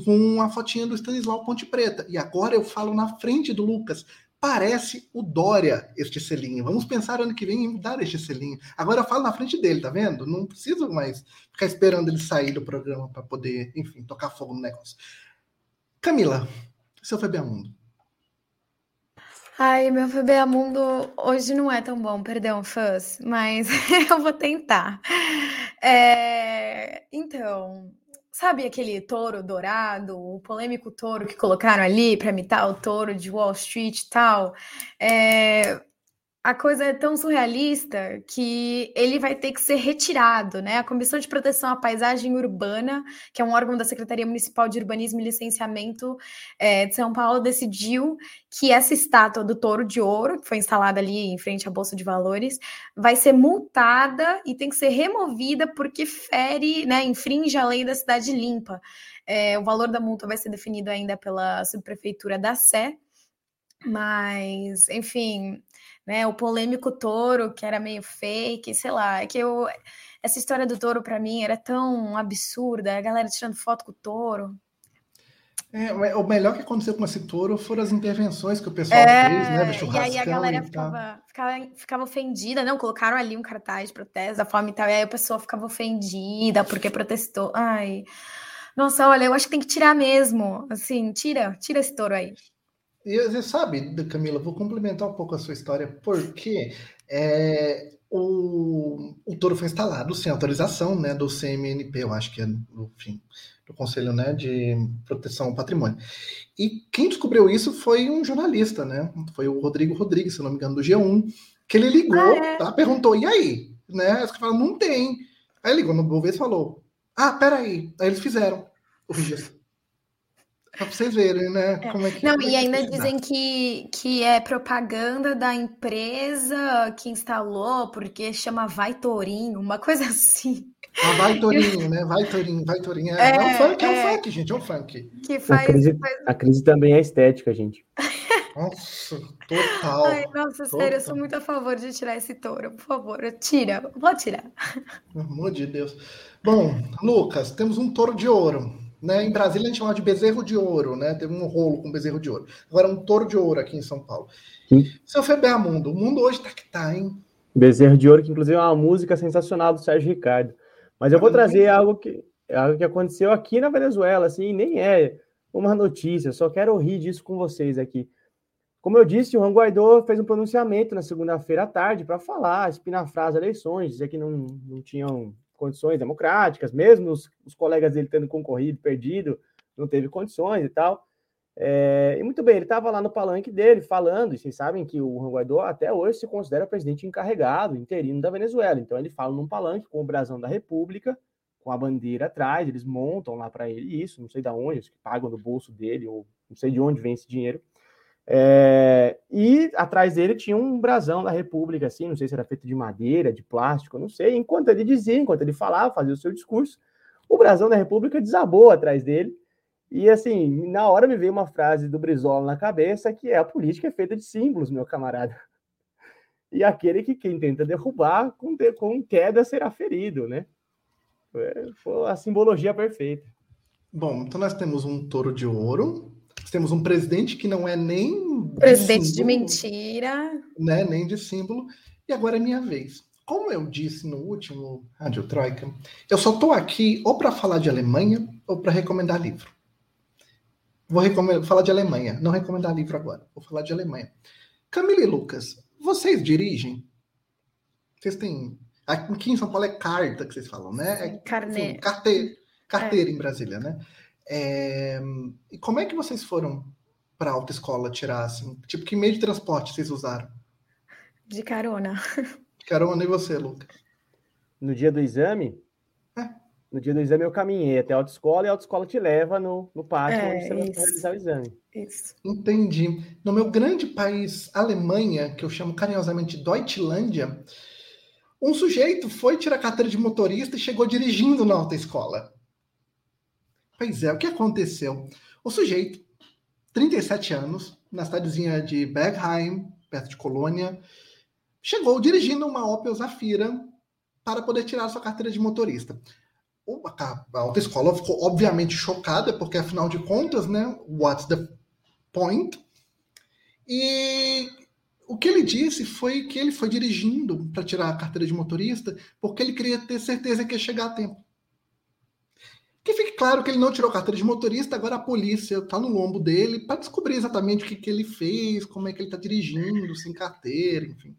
com a fotinha do Stanislau Ponte Preta. E agora eu falo na frente do Lucas. Parece o Dória este selinho. Vamos pensar ano que vem em dar este selinho. Agora eu falo na frente dele, tá vendo? Não preciso mais ficar esperando ele sair do programa para poder, enfim, tocar fogo no negócio. Camila, seu Febeamundo. Ai, meu Febeamundo hoje não é tão bom, perdão, fãs, mas eu vou tentar. É... Então, Sabe aquele touro dourado, o polêmico touro que colocaram ali para imitar o touro de Wall Street e tal? É, a coisa é tão surrealista que ele vai ter que ser retirado, né? A Comissão de Proteção à Paisagem Urbana, que é um órgão da Secretaria Municipal de Urbanismo e Licenciamento é, de São Paulo, decidiu que essa estátua do touro de ouro, que foi instalada ali em frente à Bolsa de Valores, vai ser multada e tem que ser removida porque fere, né, infringe a lei da cidade limpa. É, o valor da multa vai ser definido ainda pela subprefeitura da Sé, mas, enfim, né? O polêmico touro, que era meio fake, sei lá, é que eu. Essa história do touro, para mim, era tão absurda, a galera tirando foto com o touro. É, o melhor que aconteceu com esse touro foram as intervenções que o pessoal é, fez, né? E aí a galera ficava, ficava, ficava, ofendida, não? Colocaram ali um cartaz de protesto da fome e tal, e aí a pessoa ficava ofendida porque protestou. Ai, nossa, olha, eu acho que tem que tirar mesmo. Assim, tira, tira esse touro aí. E você sabe, Camila, vou complementar um pouco a sua história, porque é, o, o touro foi instalado sem autorização né, do CMNP, eu acho que é enfim, do Conselho né, de Proteção ao Patrimônio. E quem descobriu isso foi um jornalista, né? Foi o Rodrigo Rodrigues, se não me engano, do G1, que ele ligou, ah, é? tá? Perguntou, e aí? Né? Aí falaram, não tem. Aí ligou no Bovespa e falou: Ah, peraí. Aí eles fizeram o registro. Para vocês verem, né? É. Como é que, Não, e é ainda que dizem que, que é propaganda da empresa que instalou, porque chama Vai Torinho, uma coisa assim. Ah, vai Torinho, né? Vai Torinho, vai Torinho. É, é, é um funk, é, um é. funk, gente, é um funk. Que faz, a, crise, faz... a crise também é estética, gente. Nossa, total. Ai, nossa, total. sério, eu sou muito a favor de tirar esse touro, por favor, tira, vou tirar. Pelo amor de Deus. Bom, Lucas, temos um touro de ouro. Né? Em Brasília a gente chamava de bezerro de ouro, né? Teve um rolo com bezerro de ouro. Agora um touro de ouro aqui em São Paulo. Sim. Seu Febermundo, o mundo hoje tá que tá, hein? Bezerro de ouro, que inclusive é uma música sensacional do Sérgio Ricardo. Mas eu vou trazer algo que, algo que aconteceu aqui na Venezuela, assim, nem é uma notícia, só quero rir disso com vocês aqui. Como eu disse, o Juan Guaidó fez um pronunciamento na segunda-feira à tarde para falar, espinafrar as eleições, dizer que não, não tinham condições democráticas, mesmo os, os colegas dele tendo concorrido, perdido, não teve condições e tal. É, e muito bem, ele estava lá no palanque dele falando, e vocês sabem que o Juan Guaidó até hoje se considera presidente encarregado, interino da Venezuela. Então ele fala num palanque com o brasão da República, com a bandeira atrás, eles montam lá para ele isso, não sei de onde, que pagam do bolso dele, ou não sei de onde vem esse dinheiro. É, e atrás dele tinha um brasão da República, assim, não sei se era feito de madeira, de plástico, não sei. Enquanto ele dizia, enquanto ele falava, fazia o seu discurso, o brasão da República desabou atrás dele. E assim, na hora me veio uma frase do Brizola na cabeça que é a política é feita de símbolos, meu camarada. E aquele que quem tenta derrubar, com, com queda será ferido, né? Foi a simbologia perfeita. Bom, então nós temos um touro de ouro, temos um presidente que não é nem. Presidente de, símbolo, de mentira. Né, nem de símbolo. E agora é minha vez. Como eu disse no último Rádio Troika, eu só estou aqui ou para falar de Alemanha ou para recomendar livro. Vou recomendar, falar de Alemanha, não recomendar livro agora. Vou falar de Alemanha. Camila e Lucas, vocês dirigem? Vocês têm. Aqui em São Paulo é carta que vocês falam, né? É, Carne... carteira, carteira é. em Brasília, né? É, e como é que vocês foram para a autoescola tirar, assim? Tipo, que meio de transporte vocês usaram? De carona. De carona, e você, Luca? No dia do exame? É. No dia do exame eu caminhei até a autoescola e a autoescola te leva no, no pátio é, onde você vai realizar o exame. Isso. Entendi. No meu grande país, Alemanha, que eu chamo carinhosamente de Deutschlandia, um sujeito foi tirar carteira de motorista e chegou dirigindo na autoescola. Pois é, o que aconteceu? O sujeito, 37 anos, na cidadezinha de Bergheim, perto de Colônia, chegou dirigindo uma Opel Zafira para poder tirar sua carteira de motorista. A autoescola ficou obviamente chocada, porque afinal de contas, né, what's the point? E o que ele disse foi que ele foi dirigindo para tirar a carteira de motorista porque ele queria ter certeza que ia chegar a tempo. Que fique claro que ele não tirou carteira de motorista, agora a polícia está no lombo dele para descobrir exatamente o que, que ele fez, como é que ele está dirigindo, sem carteira, enfim.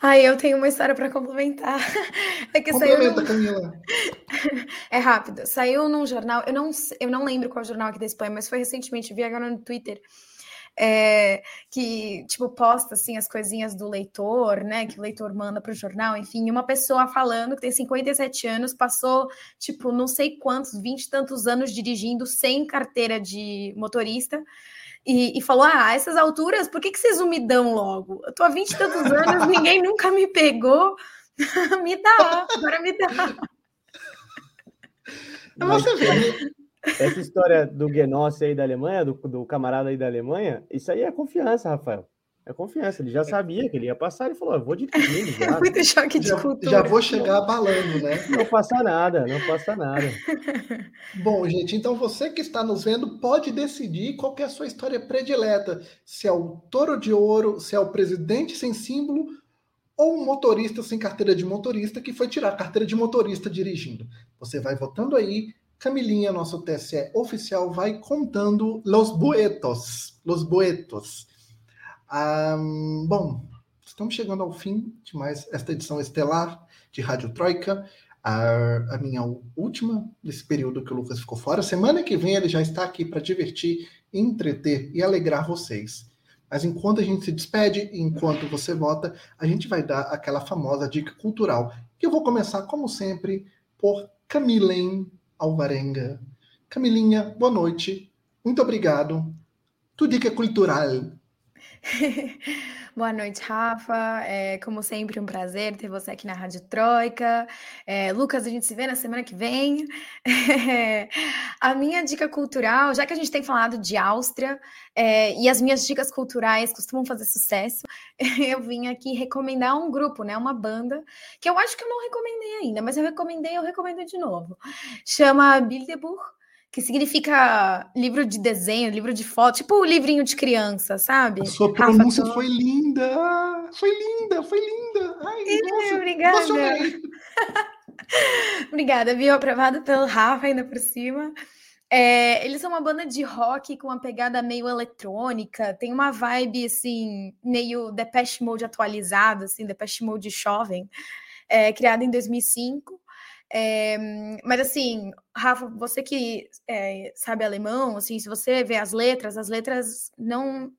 Ah, eu tenho uma história para complementar. É que Complementa, saiu num... Camila. É rápido. Saiu num jornal, eu não, eu não lembro qual jornal aqui da Espanha, mas foi recentemente, vi agora no Twitter, é, que, tipo, posta, assim, as coisinhas do leitor, né, que o leitor manda para o jornal, enfim, uma pessoa falando que tem 57 anos, passou, tipo, não sei quantos, 20 e tantos anos dirigindo sem carteira de motorista, e, e, falou: Ah, essas alturas, por que, que vocês não me dão logo? Eu tô há 20 e tantos anos, ninguém nunca me pegou. me dá, agora me dá. Mas. Essa história do Genossi aí da Alemanha, do, do camarada aí da Alemanha, isso aí é confiança, Rafael. É confiança, ele já sabia que ele ia passar, ele falou: eu vou dirigindo. Já. É muito choque de já, cultura. Já vou chegar abalando, né? Não passa nada, não passa nada. Bom, gente, então você que está nos vendo pode decidir qual é a sua história predileta: se é o touro de ouro, se é o presidente sem símbolo ou um motorista sem carteira de motorista que foi tirar a carteira de motorista dirigindo. Você vai votando aí Camilinha, nosso TSE oficial, vai contando los boetos. Los boetos. Um, bom, estamos chegando ao fim de mais esta edição estelar de Rádio Troika. A, a, minha última desse período que o Lucas ficou fora. Semana que vem ele já está aqui para divertir, entreter e alegrar vocês. Mas enquanto a gente se despede, enquanto você vota, a gente vai dar aquela famosa dica cultural. Que eu vou começar, como sempre, por Camilen Alvarenga. Camilinha, boa noite. Muito obrigado. Tu dica cultural. Boa noite, Rafa. É, como sempre, um prazer ter você aqui na Rádio Troika. É, Lucas, a gente se vê na semana que vem. É, a minha dica cultural, já que a gente tem falado de Áustria é, e as minhas dicas culturais costumam fazer sucesso, eu vim aqui recomendar um grupo, né, uma banda, que eu acho que eu não recomendei ainda, mas eu recomendei, eu recomendo de novo. Chama Bilderbuch que significa livro de desenho, livro de foto, tipo o livrinho de criança, sabe? A sua pronúncia Rafa, foi linda! Foi linda, foi linda! Ai, nossa, obrigada! obrigada, viu? Aprovado pelo Rafa ainda por cima. É, eles são uma banda de rock com uma pegada meio eletrônica, tem uma vibe assim, meio Depeche Mode atualizada, assim, Depeche Mode jovem, é, criada em 2005. É, mas assim, Rafa, você que é, sabe alemão, assim, se você vê as letras, as letras não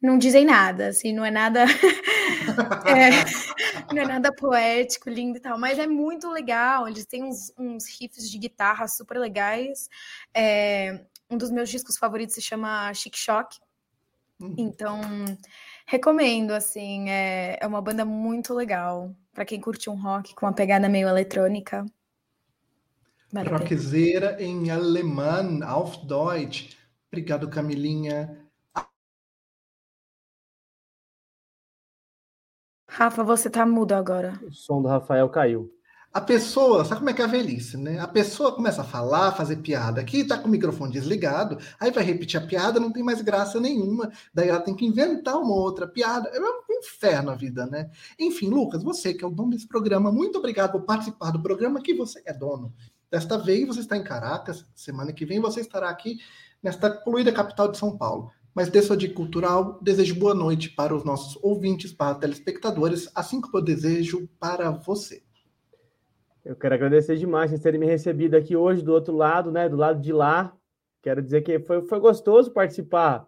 não dizem nada, assim, não é nada é, não é nada poético, lindo e tal, mas é muito legal. Eles têm uns, uns riffs de guitarra super legais. É, um dos meus discos favoritos se chama Chic Shock. Hum. Então, recomendo, assim, é, é uma banda muito legal para quem curte um rock com uma pegada meio eletrônica. Rockzeira em alemão, auf Deutsch. Obrigado, Camilinha. Rafa, você tá mudo agora. O som do Rafael caiu. A pessoa, sabe como é que é a velhice, né? A pessoa começa a falar, fazer piada aqui, tá com o microfone desligado, aí vai repetir a piada, não tem mais graça nenhuma, daí ela tem que inventar uma outra piada. É um inferno a vida, né? Enfim, Lucas, você que é o dono desse programa, muito obrigado por participar do programa que você é dono. Desta vez você está em Caracas, semana que vem você estará aqui nesta poluída capital de São Paulo. Mas sua dica cultural, desejo boa noite para os nossos ouvintes, para telespectadores, assim como eu desejo para você. Eu quero agradecer demais por terem me recebido aqui hoje do outro lado, né, do lado de lá. Quero dizer que foi, foi gostoso participar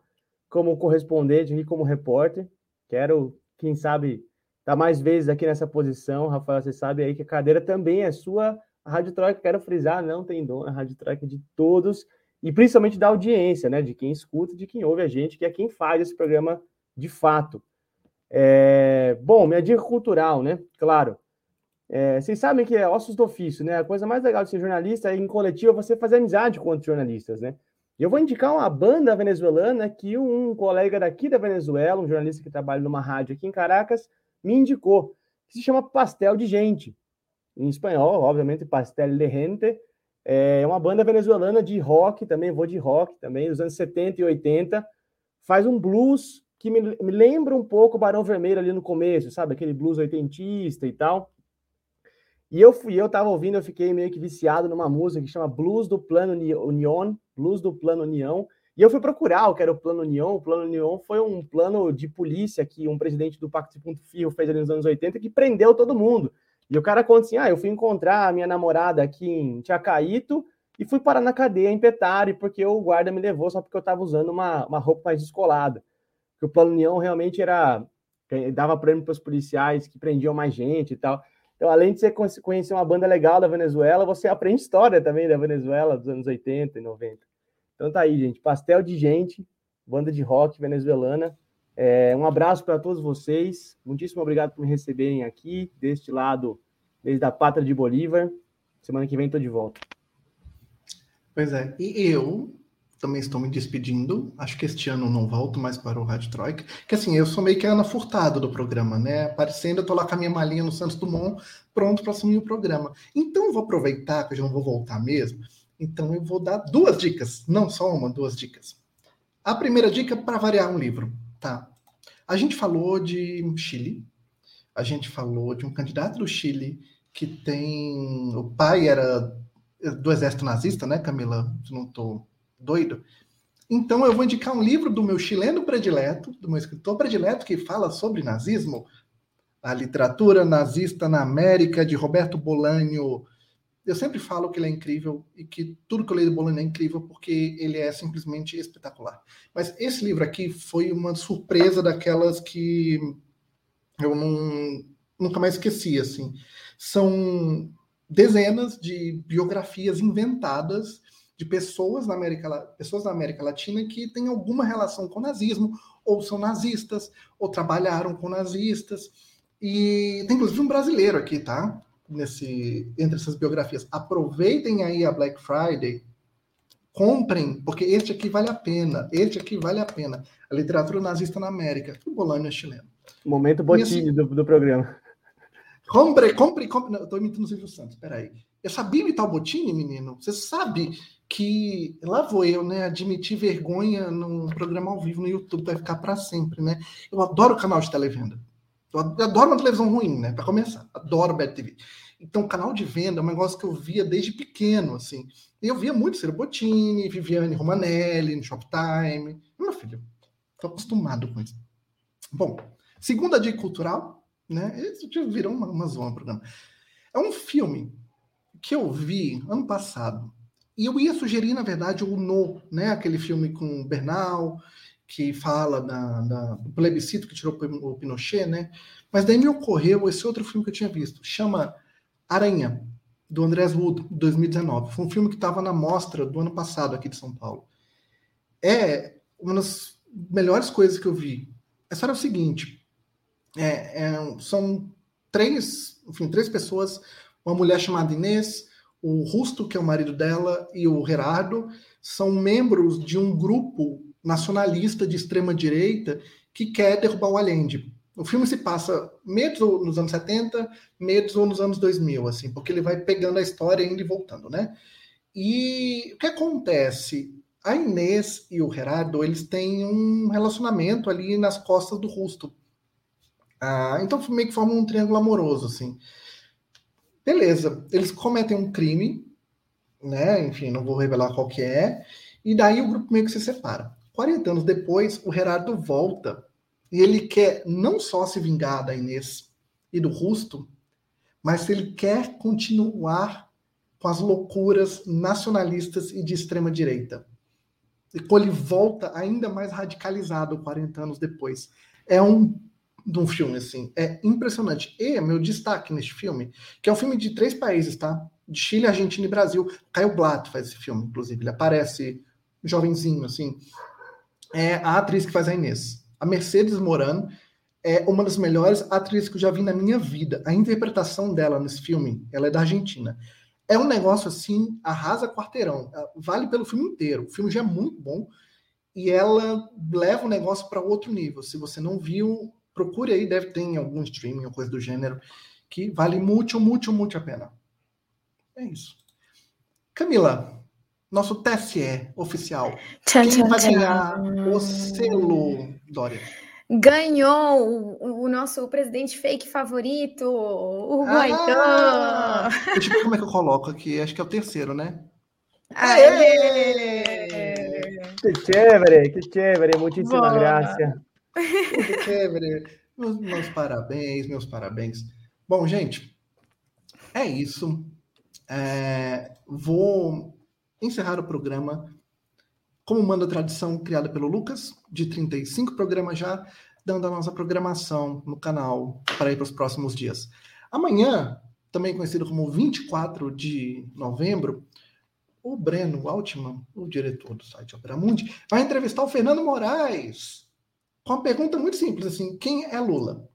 como correspondente aqui, como repórter. Quero, quem sabe, estar mais vezes aqui nessa posição. Rafael, você sabe aí que a cadeira também é sua a Rádio Troika, quero frisar, não tem dono, a Rádio Troika é de todos, e principalmente da audiência, né? De quem escuta, de quem ouve a gente, que é quem faz esse programa de fato. É... Bom, minha dica cultural, né? Claro. É... vocês sabem que é ossos do ofício, né? A coisa mais legal de ser jornalista é, em coletivo, você fazer amizade com outros jornalistas, né? Eu vou indicar uma banda venezuelana que um colega daqui da Venezuela, um jornalista que trabalha numa rádio aqui em Caracas, me indicou, que se chama Pastel de Gente em espanhol, obviamente, Pastel de Gente. É uma banda venezuelana de rock, também vou de rock, também, dos anos 70 e 80. Faz um blues que me, me lembra um pouco o Barão Vermelho ali no começo, sabe? Aquele blues oitentista e tal. E eu fui, eu tava ouvindo, eu fiquei meio que viciado numa música que chama Blues do Plano União, Blues do Plano União, E eu fui procurar o que era o Plano União. O Plano União foi um plano de polícia que um presidente do Pacto de Ponto Fio fez ali nos anos 80 que prendeu todo mundo. E o cara conta assim: ah, eu fui encontrar a minha namorada aqui em Tiacaíto e fui parar na cadeia em Petare porque o guarda me levou só porque eu estava usando uma, uma roupa mais descolada. Que o Plano União realmente era. dava prêmio para os policiais que prendiam mais gente e tal. Então, além de você conhecer uma banda legal da Venezuela, você aprende história também da Venezuela dos anos 80 e 90. Então tá aí, gente. Pastel de gente, banda de rock venezuelana. É, um abraço para todos vocês. Muitíssimo obrigado por me receberem aqui, deste lado, desde a pátria de Bolívar. Semana que vem estou de volta. Pois é. E eu também estou me despedindo. Acho que este ano não volto mais para o Rádio Troika. Que assim, eu sou meio que a Ana Furtado do programa, né? Aparecendo, eu tô lá com a minha malinha no Santos Dumont, pronto para assumir o programa. Então, vou aproveitar, que eu já não vou voltar mesmo, então eu vou dar duas dicas, não só uma, duas dicas. A primeira dica para variar um livro, tá? A gente falou de Chile, a gente falou de um candidato do Chile que tem o pai era do exército nazista, né, Camila? Se não estou doido. Então eu vou indicar um livro do meu chileno predileto, do meu escritor predileto que fala sobre nazismo, a literatura nazista na América de Roberto Bolanho eu sempre falo que ele é incrível e que tudo que eu leio do Bolonha é incrível porque ele é simplesmente espetacular. Mas esse livro aqui foi uma surpresa daquelas que eu não, nunca mais esqueci, assim. São dezenas de biografias inventadas de pessoas na América, pessoas na América Latina que têm alguma relação com o nazismo, ou são nazistas, ou trabalharam com nazistas. E tem inclusive um brasileiro aqui, tá? Nesse entre essas biografias. Aproveitem aí a Black Friday, comprem, porque este aqui vale a pena. Este aqui vale a pena. A literatura nazista na América. O Bolânio é chileno. Momento botinho do, do programa. Compre, compre, compre. Não, eu tô imitando o Silvio Santos, peraí. Eu sabia imitar o Botini, menino? Você sabe que lá vou eu, né, admitir vergonha num programa ao vivo no YouTube, vai ficar para sempre, né? Eu adoro o canal de televenda. Eu adoro uma televisão ruim, né? Para começar. Adoro Bad TV. Então, canal de venda é um negócio que eu via desde pequeno, assim. Eu via muito Ciro Bottini, Viviane Romanelli, no Shoptime. Meu filho, tô acostumado com isso. Bom, segunda dica cultural, né? Isso virou uma, uma zona programa. É um filme que eu vi ano passado. E eu ia sugerir, na verdade, o No, né? Aquele filme com Bernal, que fala da, da, do plebiscito que tirou o Pinochet, né? Mas daí me ocorreu esse outro filme que eu tinha visto, chama Aranha, do Andrés Wood, 2019. Foi um filme que estava na mostra do ano passado aqui de São Paulo. É uma das melhores coisas que eu vi. A história é o seguinte: é, é, são três, enfim, três pessoas, uma mulher chamada Inês, o Rusto, que é o marido dela, e o Gerardo, são membros de um grupo nacionalista de extrema direita que quer derrubar o Allende. O filme se passa meio nos anos 70, meio nos anos 2000, assim, porque ele vai pegando a história indo e voltando, né? E o que acontece? A Inês e o Gerardo, eles têm um relacionamento ali nas costas do Rusto. Ah, então meio que forma um triângulo amoroso, assim. Beleza, eles cometem um crime, né? Enfim, não vou revelar qual que é. E daí o grupo meio que se separa. 40 anos depois, o Gerardo volta e ele quer não só se vingar da Inês e do Rusto, mas ele quer continuar com as loucuras nacionalistas e de extrema direita. E ele volta ainda mais radicalizado 40 anos depois. É um de um filme assim, é impressionante. E meu destaque neste filme, que é um filme de três países, tá? De Chile, Argentina e Brasil. Caio Blatt faz esse filme, inclusive. Ele aparece jovenzinho, assim é a atriz que faz a Inês. A Mercedes Moran é uma das melhores atrizes que eu já vi na minha vida. A interpretação dela nesse filme, ela é da Argentina. É um negócio assim, arrasa quarteirão. Vale pelo filme inteiro. O filme já é muito bom e ela leva o negócio para outro nível. Se você não viu, procure aí, deve ter em algum streaming ou coisa do gênero, que vale muito, muito, muito a pena. É isso. Camila, nosso TSE oficial. Tchan, Quem tchan, vai ganhar o selo, Dória? Ganhou o, o, nosso presidente fake favorito, o ah, Deixa eu ver como é que eu coloco aqui. Acho que é o terceiro, né? Aê! Aê! Que chévere, que chévere, muitíssima graça. Que chévere. Meus, meus parabéns, meus parabéns. Bom, gente, é isso. É, vou encerrar o programa como manda a tradição criada pelo Lucas, de 35 programas já, dando a nossa programação no canal para ir para os próximos dias. Amanhã, também conhecido como 24 de novembro, o Breno Altman, o diretor do site Opera Mundi, vai entrevistar o Fernando Moraes com uma pergunta muito simples, assim, quem é Lula?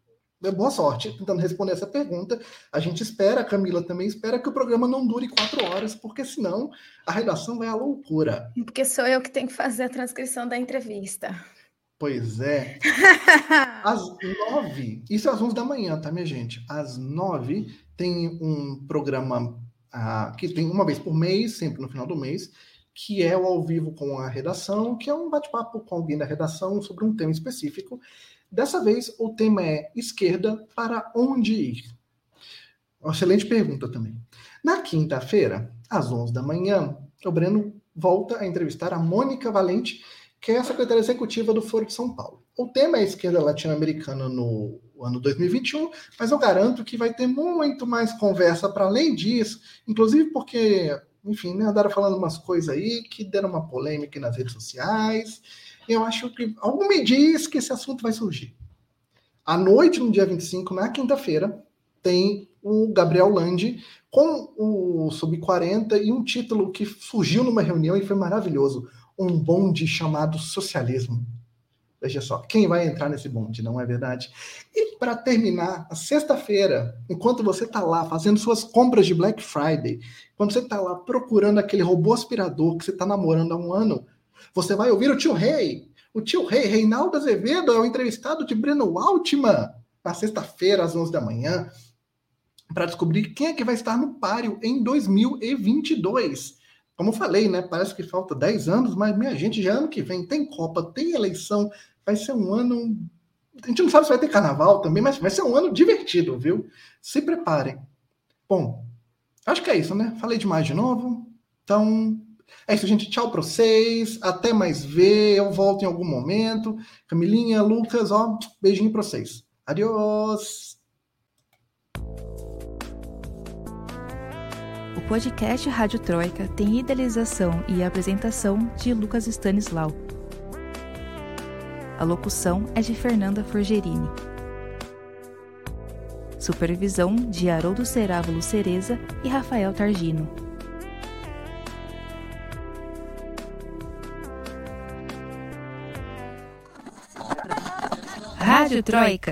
Boa sorte tentando responder essa pergunta. A gente espera, a Camila também espera que o programa não dure quatro horas, porque senão a redação vai à loucura. Porque sou eu que tenho que fazer a transcrição da entrevista. Pois é. Às nove, isso às onze da manhã, tá, minha gente? Às nove tem um programa ah, que tem uma vez por mês, sempre no final do mês, que é o ao vivo com a redação, que é um bate-papo com alguém da redação sobre um tema específico. Dessa vez, o tema é esquerda para onde ir? Excelente pergunta também. Na quinta-feira, às 11 da manhã, o Breno volta a entrevistar a Mônica Valente, que é a secretária executiva do Foro de São Paulo. O tema é esquerda latino-americana no ano 2021, mas eu garanto que vai ter muito mais conversa para além disso, inclusive porque, enfim, né, andaram falando umas coisas aí que deram uma polêmica nas redes sociais. Eu acho que algo me diz que esse assunto vai surgir. À noite, no dia 25, na quinta-feira, tem o Gabriel Landi com o Sub-40 e um título que surgiu numa reunião e foi maravilhoso um bonde chamado socialismo. Veja só, quem vai entrar nesse bonde, não é verdade? E para terminar, a sexta-feira, enquanto você está lá fazendo suas compras de Black Friday, quando você está lá procurando aquele robô aspirador que você está namorando há um ano, você vai ouvir o tio Rei. O tio Rei, Reinaldo Azevedo, é o entrevistado de Breno Altman, na sexta-feira, às 11 da manhã, para descobrir quem é que vai estar no páreo em 2022. Como falei, né? Parece que falta 10 anos, mas minha gente, já ano que vem tem Copa, tem eleição, vai ser um ano. A gente não sabe se vai ter carnaval também, mas vai ser um ano divertido, viu? Se preparem. Bom, acho que é isso, né? Falei demais de novo. Então, é isso, gente. Tchau para vocês. Até mais ver. Eu volto em algum momento. Camilinha, Lucas, ó, beijinho para vocês. Adiós. O podcast Rádio Troika tem idealização e apresentação de Lucas Stanislau. A locução é de Fernanda Forgerini. Supervisão de Haroldo Cerávulo Cereza e Rafael Targino. Rádio Troika.